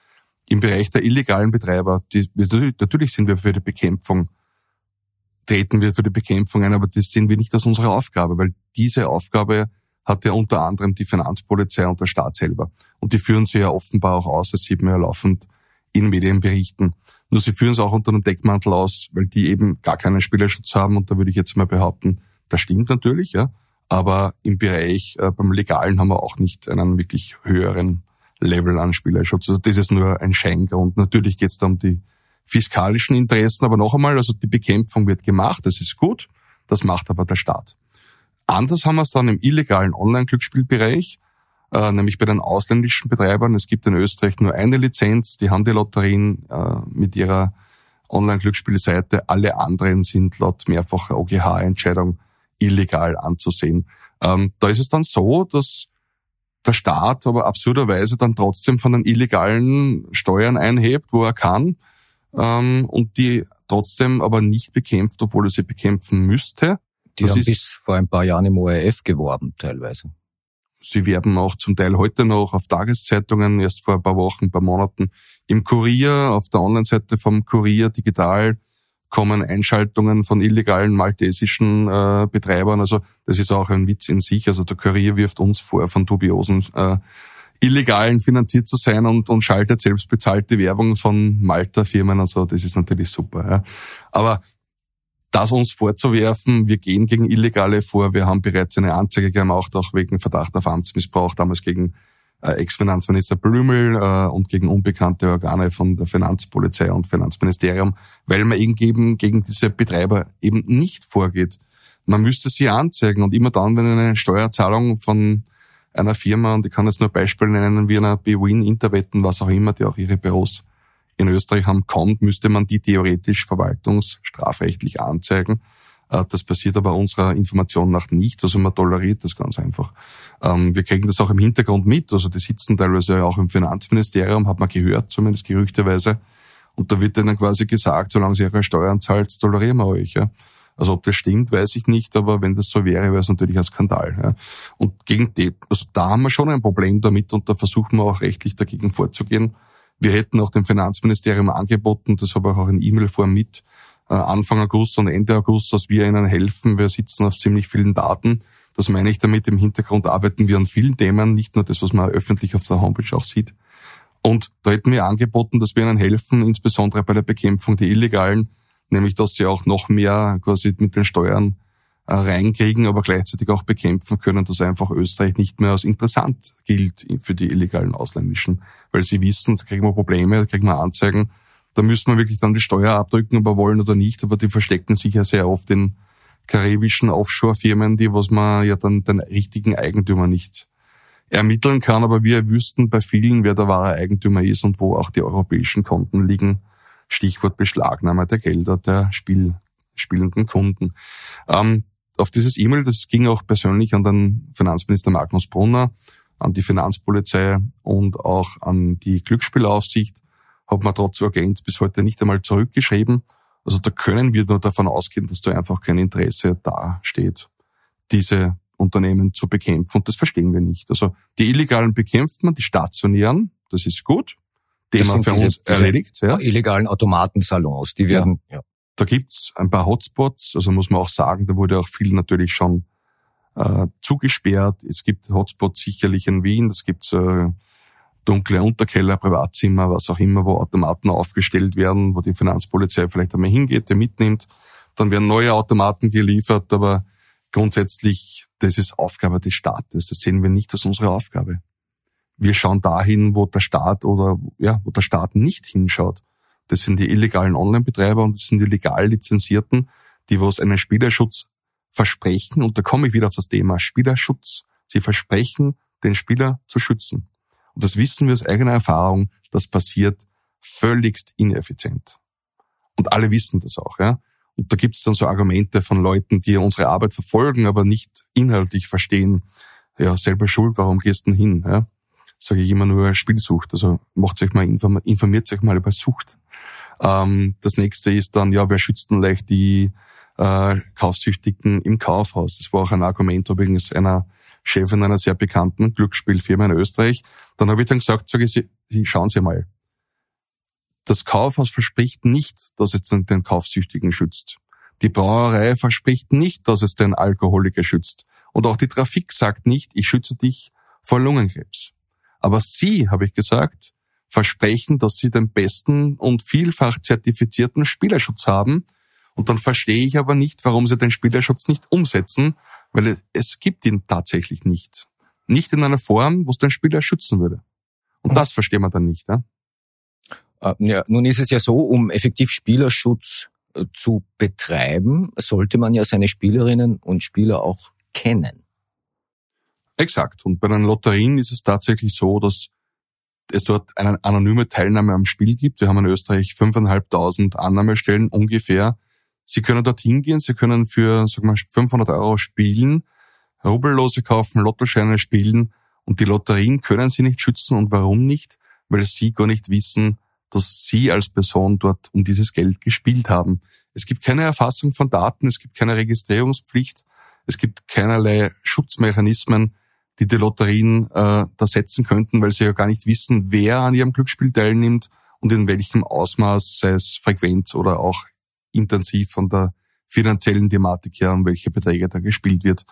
Im Bereich der illegalen Betreiber, die, natürlich sind wir für die Bekämpfung, treten wir für die Bekämpfung ein, aber das sehen wir nicht als unsere Aufgabe, weil diese Aufgabe hat ja unter anderem die Finanzpolizei und der Staat selber. Und die führen sie ja offenbar auch aus, das sieht man ja laufend in Medienberichten. Nur sie führen es auch unter einem Deckmantel aus, weil die eben gar keinen Spielerschutz haben. Und da würde ich jetzt mal behaupten, das stimmt natürlich, ja. Aber im Bereich äh, beim Legalen haben wir auch nicht einen wirklich höheren Level an Spielerschutz. Also das ist nur ein Scheingrund. Natürlich geht es da um die fiskalischen Interessen, aber noch einmal, also die Bekämpfung wird gemacht, das ist gut, das macht aber der Staat. Anders haben wir es dann im illegalen Online-Glücksspielbereich äh, nämlich bei den ausländischen Betreibern. Es gibt in Österreich nur eine Lizenz, die haben die Lotterien äh, mit ihrer Online-Glücksspielseite. Alle anderen sind laut mehrfacher OGH-Entscheidung illegal anzusehen. Ähm, da ist es dann so, dass der Staat aber absurderweise dann trotzdem von den illegalen Steuern einhebt, wo er kann, ähm, und die trotzdem aber nicht bekämpft, obwohl er sie bekämpfen müsste. Die das haben bis vor ein paar Jahren im ORF geworben, teilweise. Sie werben auch zum Teil heute noch auf Tageszeitungen, erst vor ein paar Wochen, ein paar Monaten. Im Kurier, auf der Online-Seite vom Kurier digital kommen Einschaltungen von illegalen maltesischen äh, Betreibern. Also das ist auch ein Witz in sich. Also der Kurier wirft uns vor, von dubiosen äh, Illegalen finanziert zu sein und, und schaltet selbst bezahlte Werbung von Malta-Firmen. Also das ist natürlich super. Ja. Aber das uns vorzuwerfen, wir gehen gegen Illegale vor. Wir haben bereits eine Anzeige gemacht, auch wegen Verdacht auf Amtsmissbrauch, damals gegen äh, Ex-Finanzminister Blümel äh, und gegen unbekannte Organe von der Finanzpolizei und Finanzministerium, weil man eben gegen diese Betreiber eben nicht vorgeht. Man müsste sie anzeigen und immer dann, wenn eine Steuerzahlung von einer Firma, und ich kann jetzt nur Beispiele nennen, wie einer Bwin, Interwetten, was auch immer, die auch ihre Büros in Österreich haben, kommt, müsste man die theoretisch verwaltungsstrafrechtlich anzeigen. Äh, das passiert aber unserer Information nach nicht. Also man toleriert das ganz einfach. Ähm, wir kriegen das auch im Hintergrund mit. Also die sitzen teilweise auch im Finanzministerium, hat man gehört, zumindest gerüchteweise. Und da wird denen quasi gesagt, solange sie ihre Steuern zahlt, tolerieren wir euch. Also ob das stimmt, weiß ich nicht, aber wenn das so wäre, wäre es natürlich ein Skandal. Und gegen die, also da haben wir schon ein Problem damit und da versuchen wir auch rechtlich dagegen vorzugehen. Wir hätten auch dem Finanzministerium angeboten, das habe ich auch in E-Mail-Form mit, äh, Anfang August und Ende August, dass wir ihnen helfen. Wir sitzen auf ziemlich vielen Daten. Das meine ich damit. Im Hintergrund arbeiten wir an vielen Themen, nicht nur das, was man öffentlich auf der Homepage auch sieht. Und da hätten wir angeboten, dass wir ihnen helfen, insbesondere bei der Bekämpfung der Illegalen, nämlich dass sie auch noch mehr quasi mit den Steuern reinkriegen, aber gleichzeitig auch bekämpfen können, dass einfach Österreich nicht mehr als interessant gilt für die illegalen Ausländischen. Weil sie wissen, da kriegen wir Probleme, da kriegen wir Anzeigen, da müsste man wirklich dann die Steuer abdrücken, ob wir wollen oder nicht, aber die verstecken sich ja sehr oft in karibischen Offshore-Firmen, die, was man ja dann den richtigen Eigentümer nicht ermitteln kann, aber wir wüssten bei vielen, wer der wahre Eigentümer ist und wo auch die europäischen Konten liegen. Stichwort Beschlagnahme der Gelder der Spiel, spielenden Kunden. Ähm, auf dieses E-Mail, das ging auch persönlich an den Finanzminister Magnus Brunner, an die Finanzpolizei und auch an die Glücksspielaufsicht hat man trotz Urgenz bis heute nicht einmal zurückgeschrieben. Also da können wir nur davon ausgehen, dass da einfach kein Interesse dasteht, diese Unternehmen zu bekämpfen. Und das verstehen wir nicht. Also die Illegalen bekämpft man, die stationären, das ist gut. Thema für diese, uns erledigt. Ja. Illegalen Automatensalons, die werden. Ja. Da gibt's ein paar Hotspots, also muss man auch sagen, da wurde auch viel natürlich schon äh, zugesperrt. Es gibt Hotspots sicherlich in Wien, das gibt's äh, dunkle Unterkeller, Privatzimmer, was auch immer, wo Automaten aufgestellt werden, wo die Finanzpolizei vielleicht einmal hingeht, der mitnimmt. Dann werden neue Automaten geliefert, aber grundsätzlich, das ist Aufgabe des Staates. Das sehen wir nicht als unsere Aufgabe. Wir schauen dahin, wo der Staat oder, ja, wo der Staat nicht hinschaut. Das sind die illegalen Online-Betreiber und das sind die legal lizenzierten, die was einen Spielerschutz versprechen. Und da komme ich wieder auf das Thema Spielerschutz. Sie versprechen, den Spieler zu schützen. Und das wissen wir aus eigener Erfahrung, das passiert völligst ineffizient. Und alle wissen das auch. Ja? Und da gibt es dann so Argumente von Leuten, die unsere Arbeit verfolgen, aber nicht inhaltlich verstehen. Ja, selber schuld, warum gehst du denn hin? Ja? Sage ich immer nur Spielsucht. Also macht euch mal, informiert euch mal über Sucht. Ähm, das nächste ist dann, ja, wer schützt denn leicht die äh, Kaufsüchtigen im Kaufhaus? Das war auch ein Argument übrigens einer Chefin einer sehr bekannten Glücksspielfirma in Österreich. Dann habe ich dann gesagt, sage ich, schauen Sie mal. Das Kaufhaus verspricht nicht, dass es den Kaufsüchtigen schützt. Die Brauerei verspricht nicht, dass es den Alkoholiker schützt. Und auch die Trafik sagt nicht, ich schütze dich vor Lungenkrebs. Aber Sie, habe ich gesagt, versprechen, dass Sie den besten und vielfach zertifizierten Spielerschutz haben. Und dann verstehe ich aber nicht, warum Sie den Spielerschutz nicht umsetzen, weil es gibt ihn tatsächlich nicht. Nicht in einer Form, wo es den Spieler schützen würde. Und das verstehen wir dann nicht. Ja? Äh, ja, nun ist es ja so, um effektiv Spielerschutz äh, zu betreiben, sollte man ja seine Spielerinnen und Spieler auch kennen. Exakt. Und bei den Lotterien ist es tatsächlich so, dass es dort eine anonyme Teilnahme am Spiel gibt. Wir haben in Österreich 5.500 Annahmestellen ungefähr. Sie können dort hingehen, Sie können für sagen wir, 500 Euro spielen, Rubellose kaufen, Lottoscheine spielen und die Lotterien können Sie nicht schützen. Und warum nicht? Weil Sie gar nicht wissen, dass Sie als Person dort um dieses Geld gespielt haben. Es gibt keine Erfassung von Daten, es gibt keine Registrierungspflicht, es gibt keinerlei Schutzmechanismen, die die Lotterien äh, da setzen könnten, weil sie ja gar nicht wissen, wer an ihrem Glücksspiel teilnimmt und in welchem Ausmaß, sei es frequent oder auch intensiv von der finanziellen Thematik her, um welche Beträge da gespielt wird.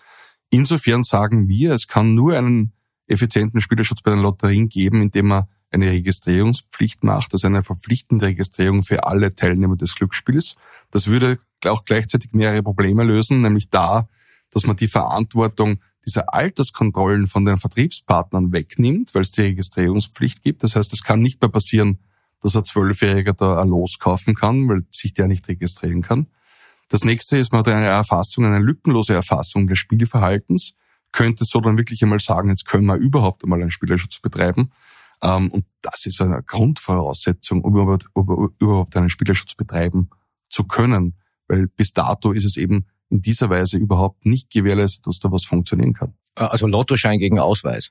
Insofern sagen wir, es kann nur einen effizienten Spielerschutz bei den Lotterien geben, indem man eine Registrierungspflicht macht, also eine verpflichtende Registrierung für alle Teilnehmer des Glücksspiels. Das würde auch gleichzeitig mehrere Probleme lösen, nämlich da, dass man die Verantwortung dieser Alterskontrollen von den Vertriebspartnern wegnimmt, weil es die Registrierungspflicht gibt. Das heißt, es kann nicht mehr passieren, dass ein Zwölfjähriger da ein Los kaufen kann, weil sich der nicht registrieren kann. Das nächste ist, man hat eine Erfassung, eine lückenlose Erfassung des Spielverhaltens, könnte so dann wirklich einmal sagen, jetzt können wir überhaupt einmal einen Spielerschutz betreiben. Ähm, und das ist eine Grundvoraussetzung, um überhaupt einen Spielerschutz betreiben zu können. Weil bis dato ist es eben in dieser Weise überhaupt nicht gewährleistet, dass da was funktionieren kann. Äh, also Lottoschein gegen Ausweis.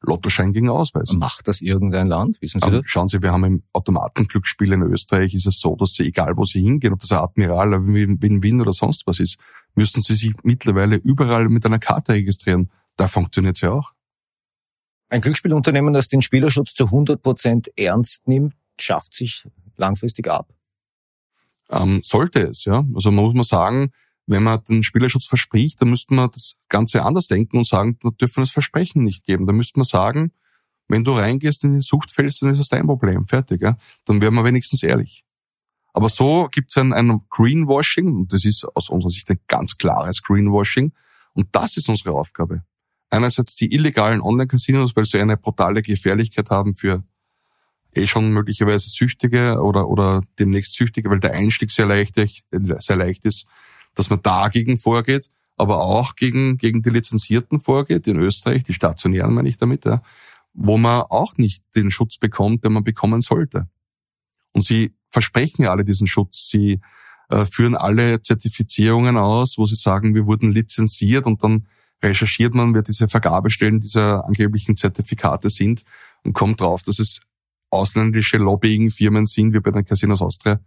Lottoschein gegen Ausweis. Macht das irgendein Land? Wissen Sie das? Schauen Sie, wir haben im Automatenglücksspiel in Österreich ist es so, dass Sie, egal wo Sie hingehen, ob das ein Admiral, ein Win-Win oder sonst was ist, müssen Sie sich mittlerweile überall mit einer Karte registrieren. Da funktioniert es ja auch. Ein Glücksspielunternehmen, das den Spielerschutz zu 100 Prozent ernst nimmt, schafft sich langfristig ab. Ähm, sollte es, ja. Also man muss man sagen, wenn man den Spielerschutz verspricht, dann müsste man das Ganze anders denken und sagen, da dürfen wir das Versprechen nicht geben. Da müsste man sagen, wenn du reingehst in die Sucht fällst, dann ist das dein Problem. Fertig. Ja? Dann wären wir wenigstens ehrlich. Aber so gibt es ein, ein Greenwashing, und das ist aus unserer Sicht ein ganz klares Greenwashing, und das ist unsere Aufgabe. Einerseits die illegalen Online-Casinos, weil sie eine brutale Gefährlichkeit haben für eh schon möglicherweise Süchtige oder, oder demnächst Süchtige, weil der Einstieg sehr leicht, sehr leicht ist dass man dagegen vorgeht, aber auch gegen, gegen die Lizenzierten vorgeht, in Österreich, die stationären meine ich damit, ja, wo man auch nicht den Schutz bekommt, den man bekommen sollte. Und sie versprechen ja alle diesen Schutz. Sie äh, führen alle Zertifizierungen aus, wo sie sagen, wir wurden lizenziert und dann recherchiert man, wer diese Vergabestellen dieser angeblichen Zertifikate sind und kommt drauf, dass es ausländische Lobbying-Firmen sind, wie bei den Casinos Austria,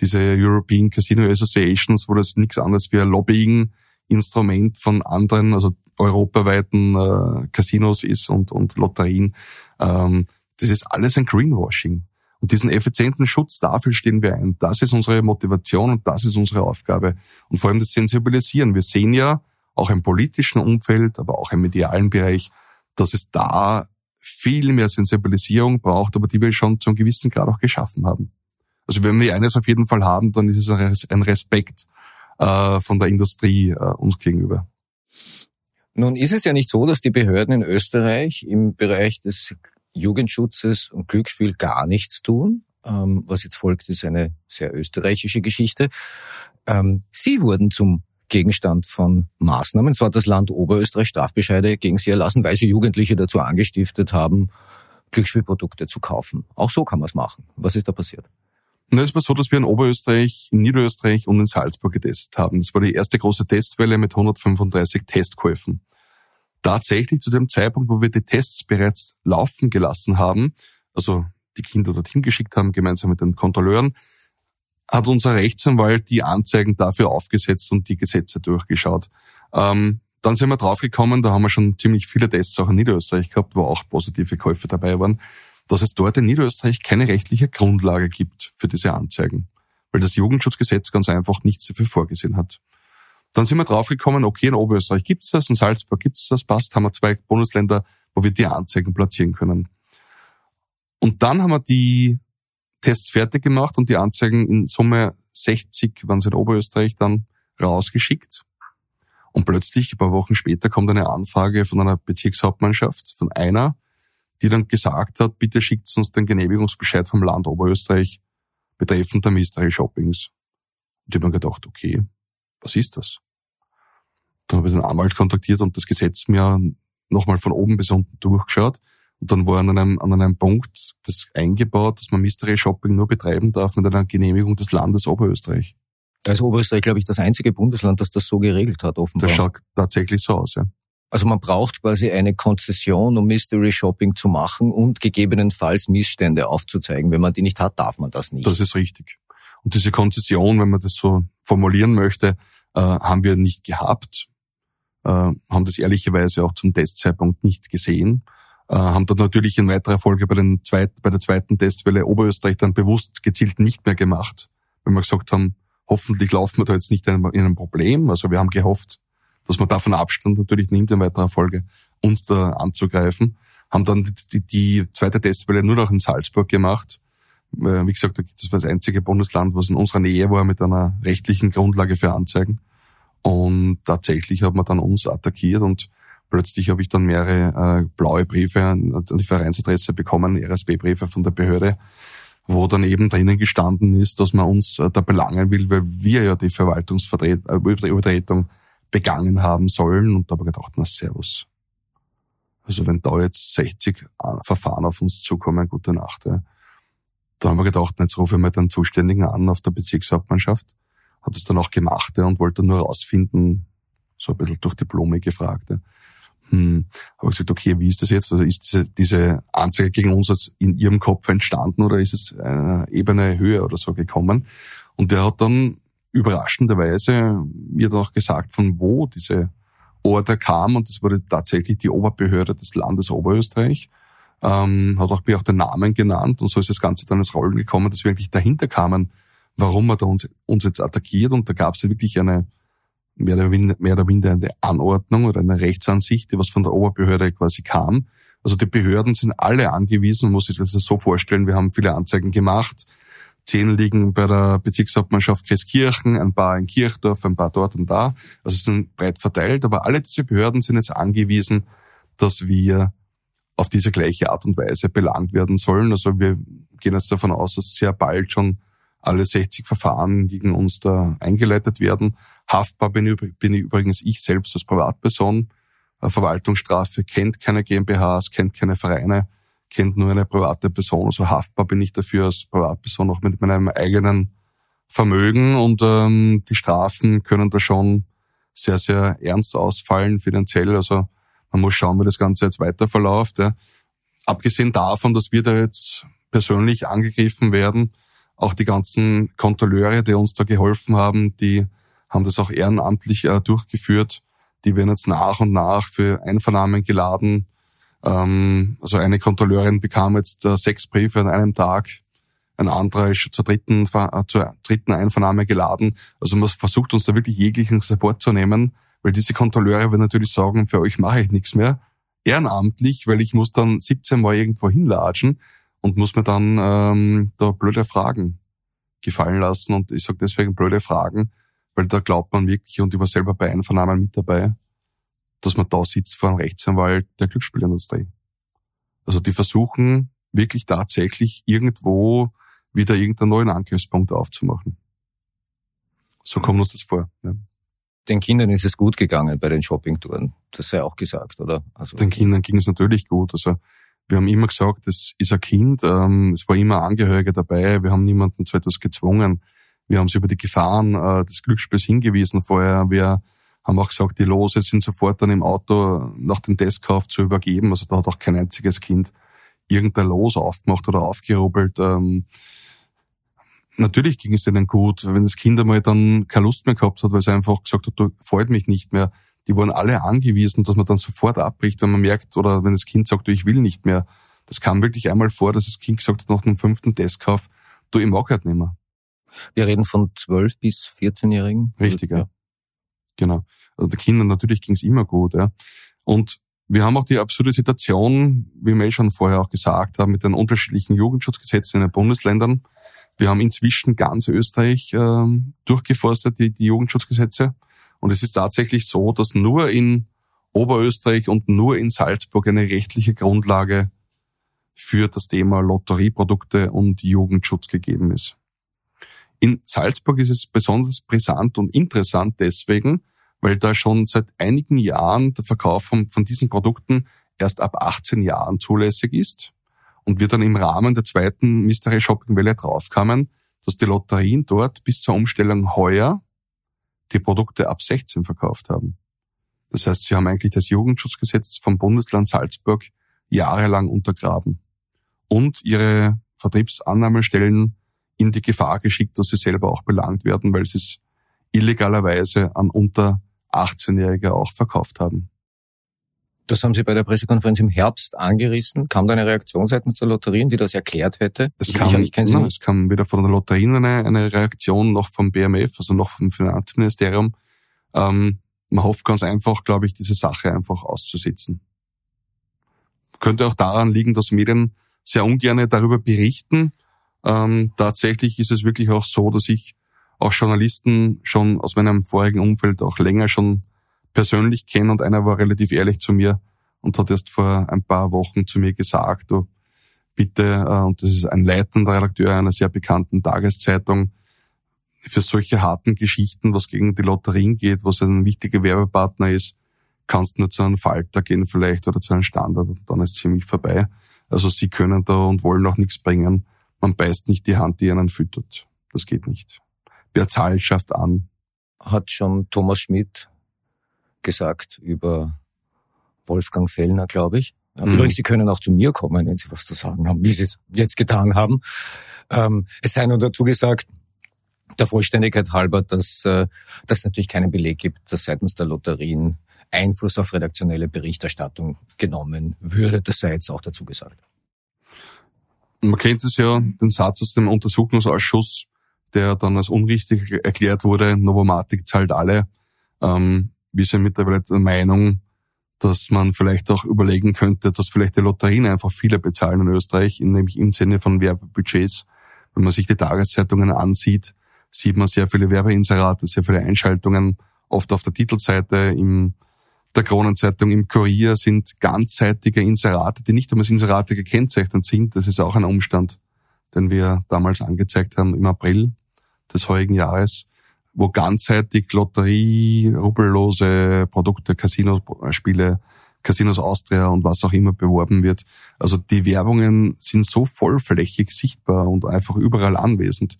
diese European Casino Associations, wo das nichts anderes wie ein Lobbying-Instrument von anderen, also europaweiten äh, Casinos ist und, und Lotterien. Ähm, das ist alles ein Greenwashing. Und diesen effizienten Schutz, dafür stehen wir ein. Das ist unsere Motivation und das ist unsere Aufgabe. Und vor allem das Sensibilisieren. Wir sehen ja auch im politischen Umfeld, aber auch im medialen Bereich, dass es da viel mehr Sensibilisierung braucht, aber die wir schon zum gewissen Grad auch geschaffen haben. Also wenn wir eines auf jeden Fall haben, dann ist es ein Respekt äh, von der Industrie äh, uns gegenüber. Nun ist es ja nicht so, dass die Behörden in Österreich im Bereich des Jugendschutzes und Glücksspiel gar nichts tun. Ähm, was jetzt folgt, ist eine sehr österreichische Geschichte. Ähm, sie wurden zum Gegenstand von Maßnahmen. Zwar das Land Oberösterreich Strafbescheide gegen sie erlassen, weil sie Jugendliche dazu angestiftet haben, Glücksspielprodukte zu kaufen. Auch so kann man es machen. Was ist da passiert? Und es war so, dass wir in Oberösterreich, in Niederösterreich und in Salzburg getestet haben. Das war die erste große Testwelle mit 135 Testkäufen. Tatsächlich zu dem Zeitpunkt, wo wir die Tests bereits laufen gelassen haben, also die Kinder dorthin geschickt haben, gemeinsam mit den Kontrolleuren, hat unser Rechtsanwalt die Anzeigen dafür aufgesetzt und die Gesetze durchgeschaut. Ähm, dann sind wir draufgekommen, da haben wir schon ziemlich viele Tests auch in Niederösterreich gehabt, wo auch positive Käufe dabei waren dass es dort in Niederösterreich keine rechtliche Grundlage gibt für diese Anzeigen, weil das Jugendschutzgesetz ganz einfach nichts dafür vorgesehen hat. Dann sind wir draufgekommen, okay, in Oberösterreich gibt's das, in Salzburg gibt's das, passt, haben wir zwei Bundesländer, wo wir die Anzeigen platzieren können. Und dann haben wir die Tests fertig gemacht und die Anzeigen in Summe 60 waren sie in Oberösterreich dann rausgeschickt. Und plötzlich, ein paar Wochen später, kommt eine Anfrage von einer Bezirkshauptmannschaft, von einer, die dann gesagt hat, bitte schickt uns den Genehmigungsbescheid vom Land Oberösterreich betreffend der Mystery Shoppings. Und ich habe mir gedacht, okay, was ist das? Dann habe ich den Anwalt kontaktiert und das Gesetz mir nochmal von oben bis unten durchgeschaut. Und dann war an einem, an einem Punkt das eingebaut, dass man Mystery Shopping nur betreiben darf mit einer Genehmigung des Landes Oberösterreich. Da ist Oberösterreich, glaube ich, das einzige Bundesland, das das so geregelt hat, offenbar. Das schaut tatsächlich so aus, ja. Also man braucht quasi eine Konzession, um Mystery Shopping zu machen und gegebenenfalls Missstände aufzuzeigen. Wenn man die nicht hat, darf man das nicht. Das ist richtig. Und diese Konzession, wenn man das so formulieren möchte, äh, haben wir nicht gehabt, äh, haben das ehrlicherweise auch zum Testzeitpunkt nicht gesehen, äh, haben dann natürlich in weiterer Folge bei, den zweit, bei der zweiten Testwelle Oberösterreich dann bewusst gezielt nicht mehr gemacht, wenn wir gesagt haben, hoffentlich laufen wir da jetzt nicht in einem Problem. Also wir haben gehofft, dass man davon Abstand natürlich nimmt in weiterer Folge, uns da anzugreifen. Haben dann die, die zweite Testwelle nur noch in Salzburg gemacht. Äh, wie gesagt, das war das einzige Bundesland, was in unserer Nähe war mit einer rechtlichen Grundlage für Anzeigen. Und tatsächlich hat man dann uns attackiert und plötzlich habe ich dann mehrere äh, blaue Briefe an die Vereinsadresse bekommen, RSB-Briefe von der Behörde, wo dann eben drinnen gestanden ist, dass man uns äh, da belangen will, weil wir ja die Verwaltungsübertretung begangen haben sollen. Und da habe gedacht, na servus. Also wenn da jetzt 60 äh, Verfahren auf uns zukommen, gute Nacht. Ja. Da haben wir gedacht, jetzt rufe ich mal den Zuständigen an auf der Bezirkshauptmannschaft. Habe das dann auch gemacht ja, und wollte nur rausfinden, so ein bisschen durch Diplome gefragt. Ja. Hm, habe gesagt, okay, wie ist das jetzt? Also ist diese, diese Anzeige gegen uns in Ihrem Kopf entstanden oder ist es eine Ebene höher oder so gekommen? Und der hat dann überraschenderweise mir dann auch gesagt, von wo diese Order kam und das wurde tatsächlich die Oberbehörde des Landes Oberösterreich. Ähm, hat auch mir auch den Namen genannt und so ist das Ganze dann ins Rollen gekommen, dass wir wirklich dahinter kamen, warum er da uns, uns jetzt attackiert und da gab es ja wirklich eine mehr oder, minder, mehr oder minder eine Anordnung oder eine Rechtsansicht, die was von der Oberbehörde quasi kam. Also die Behörden sind alle angewiesen, man muss sich das so vorstellen, wir haben viele Anzeigen gemacht, Zehn liegen bei der Bezirkshauptmannschaft Kreeskirchen, ein paar in Kirchdorf, ein paar dort und da. Also es sind breit verteilt, aber alle diese Behörden sind jetzt angewiesen, dass wir auf diese gleiche Art und Weise belangt werden sollen. Also wir gehen jetzt davon aus, dass sehr bald schon alle 60 Verfahren gegen uns da eingeleitet werden. Haftbar bin, bin übrigens ich selbst als Privatperson. Verwaltungsstrafe kennt keine GmbHs, kennt keine Vereine kennt nur eine private Person. Also haftbar bin ich dafür als Privatperson auch mit meinem eigenen Vermögen und ähm, die Strafen können da schon sehr, sehr ernst ausfallen finanziell. Also man muss schauen, wie das Ganze jetzt weiter verläuft. Ja. Abgesehen davon, dass wir da jetzt persönlich angegriffen werden, auch die ganzen Kontrolleure, die uns da geholfen haben, die haben das auch ehrenamtlich äh, durchgeführt. Die werden jetzt nach und nach für Einvernahmen geladen ähm, also eine Kontrolleurin bekam jetzt äh, sechs Briefe an einem Tag, ein anderer ist zur dritten, äh, zur dritten Einvernahme geladen. Also man versucht uns da wirklich jeglichen Support zu nehmen, weil diese Kontrolleure werden natürlich sagen, für euch mache ich nichts mehr. Ehrenamtlich, weil ich muss dann 17 Mal irgendwo hinlatschen und muss mir dann ähm, da blöde Fragen gefallen lassen. Und ich sage deswegen blöde Fragen, weil da glaubt man wirklich, und ich war selber bei Einvernahmen mit dabei, dass man da sitzt vor einem Rechtsanwalt der Glücksspielindustrie. Also die versuchen wirklich tatsächlich irgendwo wieder irgendeinen neuen Angriffspunkt aufzumachen. So kommt uns das vor. Ja. Den Kindern ist es gut gegangen bei den Shoppingtouren. Das sei auch gesagt, oder? Also den Kindern ging es natürlich gut. Also wir haben immer gesagt, das ist ein Kind. Ähm, es war immer Angehörige dabei. Wir haben niemanden zu etwas gezwungen. Wir haben sie über die Gefahren äh, des Glücksspiels hingewiesen vorher. Wir haben auch gesagt, die Lose sind sofort dann im Auto nach dem Testkauf zu übergeben. Also da hat auch kein einziges Kind irgendein Los aufgemacht oder aufgerubbelt. Ähm, natürlich ging es denen gut, wenn das Kind einmal dann keine Lust mehr gehabt hat, weil es einfach gesagt hat, du freut mich nicht mehr. Die wurden alle angewiesen, dass man dann sofort abbricht, wenn man merkt, oder wenn das Kind sagt, du, ich will nicht mehr. Das kam wirklich einmal vor, dass das Kind gesagt hat nach dem fünften Testkauf, du, ich mag halt nicht mehr. Wir reden von 12 bis 14-Jährigen. Richtig, ja. Genau. Also den Kindern natürlich ging es immer gut. Ja. Und wir haben auch die absurde Situation, wie wir eh schon vorher auch gesagt haben, mit den unterschiedlichen Jugendschutzgesetzen in den Bundesländern. Wir haben inzwischen ganz Österreich äh, durchgeforstet, die, die Jugendschutzgesetze. Und es ist tatsächlich so, dass nur in Oberösterreich und nur in Salzburg eine rechtliche Grundlage für das Thema Lotterieprodukte und Jugendschutz gegeben ist. In Salzburg ist es besonders brisant und interessant deswegen, weil da schon seit einigen Jahren der Verkauf von, von diesen Produkten erst ab 18 Jahren zulässig ist und wir dann im Rahmen der zweiten Mystery Shopping Welle draufkamen, dass die Lotterien dort bis zur Umstellung heuer die Produkte ab 16 verkauft haben. Das heißt, sie haben eigentlich das Jugendschutzgesetz vom Bundesland Salzburg jahrelang untergraben und ihre Vertriebsannahmestellen in die Gefahr geschickt, dass sie selber auch belangt werden, weil sie es illegalerweise an unter 18-Jährige auch verkauft haben. Das haben Sie bei der Pressekonferenz im Herbst angerissen. Kam da eine Reaktion seitens der Lotterien, die das erklärt hätte? Es kam, ich, ich nein, es kam weder von der Lotterien eine, eine, Reaktion noch vom BMF, also noch vom Finanzministerium. Ähm, man hofft ganz einfach, glaube ich, diese Sache einfach auszusitzen. Könnte auch daran liegen, dass Medien sehr ungern darüber berichten. Ähm, tatsächlich ist es wirklich auch so, dass ich auch Journalisten schon aus meinem vorigen Umfeld auch länger schon persönlich kenne und einer war relativ ehrlich zu mir und hat erst vor ein paar Wochen zu mir gesagt, du bitte, äh, und das ist ein leitender Redakteur einer sehr bekannten Tageszeitung, für solche harten Geschichten, was gegen die Lotterien geht, was ein wichtiger Werbepartner ist, kannst du nur zu einem Falter gehen vielleicht oder zu einem Standard und dann ist ziemlich vorbei. Also sie können da und wollen auch nichts bringen. Man beißt nicht die Hand, die einen füttert. Das geht nicht. Wer zahlt, schafft an. Hat schon Thomas Schmidt gesagt über Wolfgang Fellner, glaube ich. Mhm. Übrigens, Sie können auch zu mir kommen, wenn Sie was zu sagen haben, wie Sie es jetzt getan haben. Ähm, es sei nur dazu gesagt, der Vollständigkeit halber, dass äh, das natürlich keinen Beleg gibt, dass seitens der Lotterien Einfluss auf redaktionelle Berichterstattung genommen würde. Das sei jetzt auch dazu gesagt. Man kennt es ja, den Satz aus dem Untersuchungsausschuss, der dann als unrichtig erklärt wurde, Novomatic zahlt alle. Ähm, wir sind mittlerweile der Meinung, dass man vielleicht auch überlegen könnte, dass vielleicht die Lotterien einfach viele bezahlen in Österreich, nämlich im Sinne von Werbebudgets. Wenn man sich die Tageszeitungen ansieht, sieht man sehr viele Werbeinserate, sehr viele Einschaltungen, oft auf der Titelseite, im der Kronenzeitung, im Kurier sind ganzseitige Inserate, die nicht einmal als Inserate gekennzeichnet sind. Das ist auch ein Umstand, den wir damals angezeigt haben im April des heurigen Jahres wo ganzseitig Lotterie, rubbellose Produkte, Casinospiele, Casinos Austria und was auch immer beworben wird. Also die Werbungen sind so vollflächig sichtbar und einfach überall anwesend.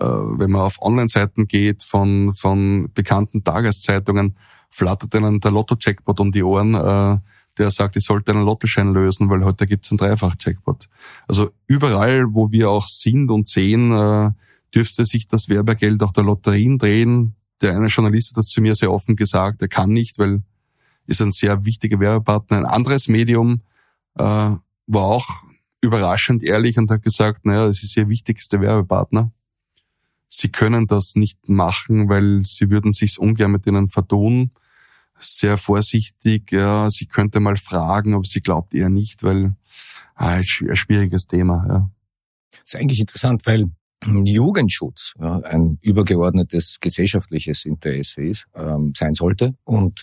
Äh, wenn man auf Online-Seiten geht von, von bekannten Tageszeitungen, flattert ihnen der Lotto-Jackpot um die Ohren, äh, der sagt, ich sollte einen Lottoschein lösen, weil heute gibt's einen Dreifach-Jackpot. Also überall, wo wir auch sind und sehen, äh, dürfte sich das Werbegeld auch der Lotterien drehen. Der eine Journalist hat das zu mir sehr offen gesagt, er kann nicht, weil ist ein sehr wichtiger Werbepartner. Ein anderes Medium äh, war auch überraschend ehrlich und hat gesagt, naja, das ist ihr wichtigster Werbepartner. Sie können das nicht machen, weil sie würden sich's ungern mit ihnen vertun. Sehr vorsichtig, ja, sie könnte mal fragen, aber sie glaubt eher nicht, weil ah, ein schwieriges Thema. Ja. Das ist eigentlich interessant, weil Jugendschutz ja, ein übergeordnetes gesellschaftliches Interesse ist, ähm, sein sollte. Und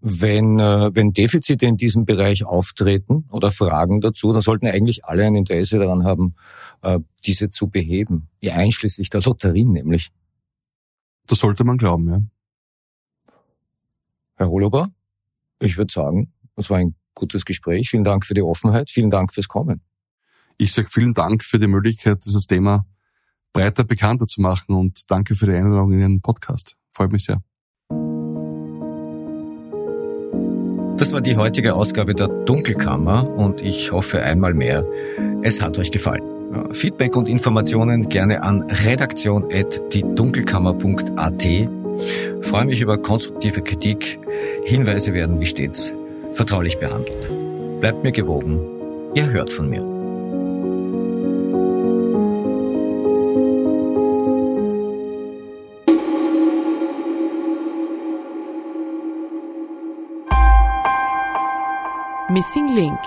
wenn, äh, wenn Defizite in diesem Bereich auftreten oder Fragen dazu, dann sollten eigentlich alle ein Interesse daran haben, äh, diese zu beheben, ja, einschließlich der Lotterien nämlich. Das sollte man glauben, ja. Herr Holober, ich würde sagen, es war ein gutes Gespräch. Vielen Dank für die Offenheit. Vielen Dank fürs Kommen. Ich sage vielen Dank für die Möglichkeit, dieses Thema breiter bekannter zu machen und danke für die Einladung in Ihren Podcast. Freut mich sehr. Das war die heutige Ausgabe der Dunkelkammer und ich hoffe einmal mehr, es hat euch gefallen. Feedback und Informationen gerne an redaktion.diedunkelkammer.at. Freue mich über konstruktive Kritik. Hinweise werden wie stets vertraulich behandelt. Bleibt mir gewogen. Ihr hört von mir. Missing Link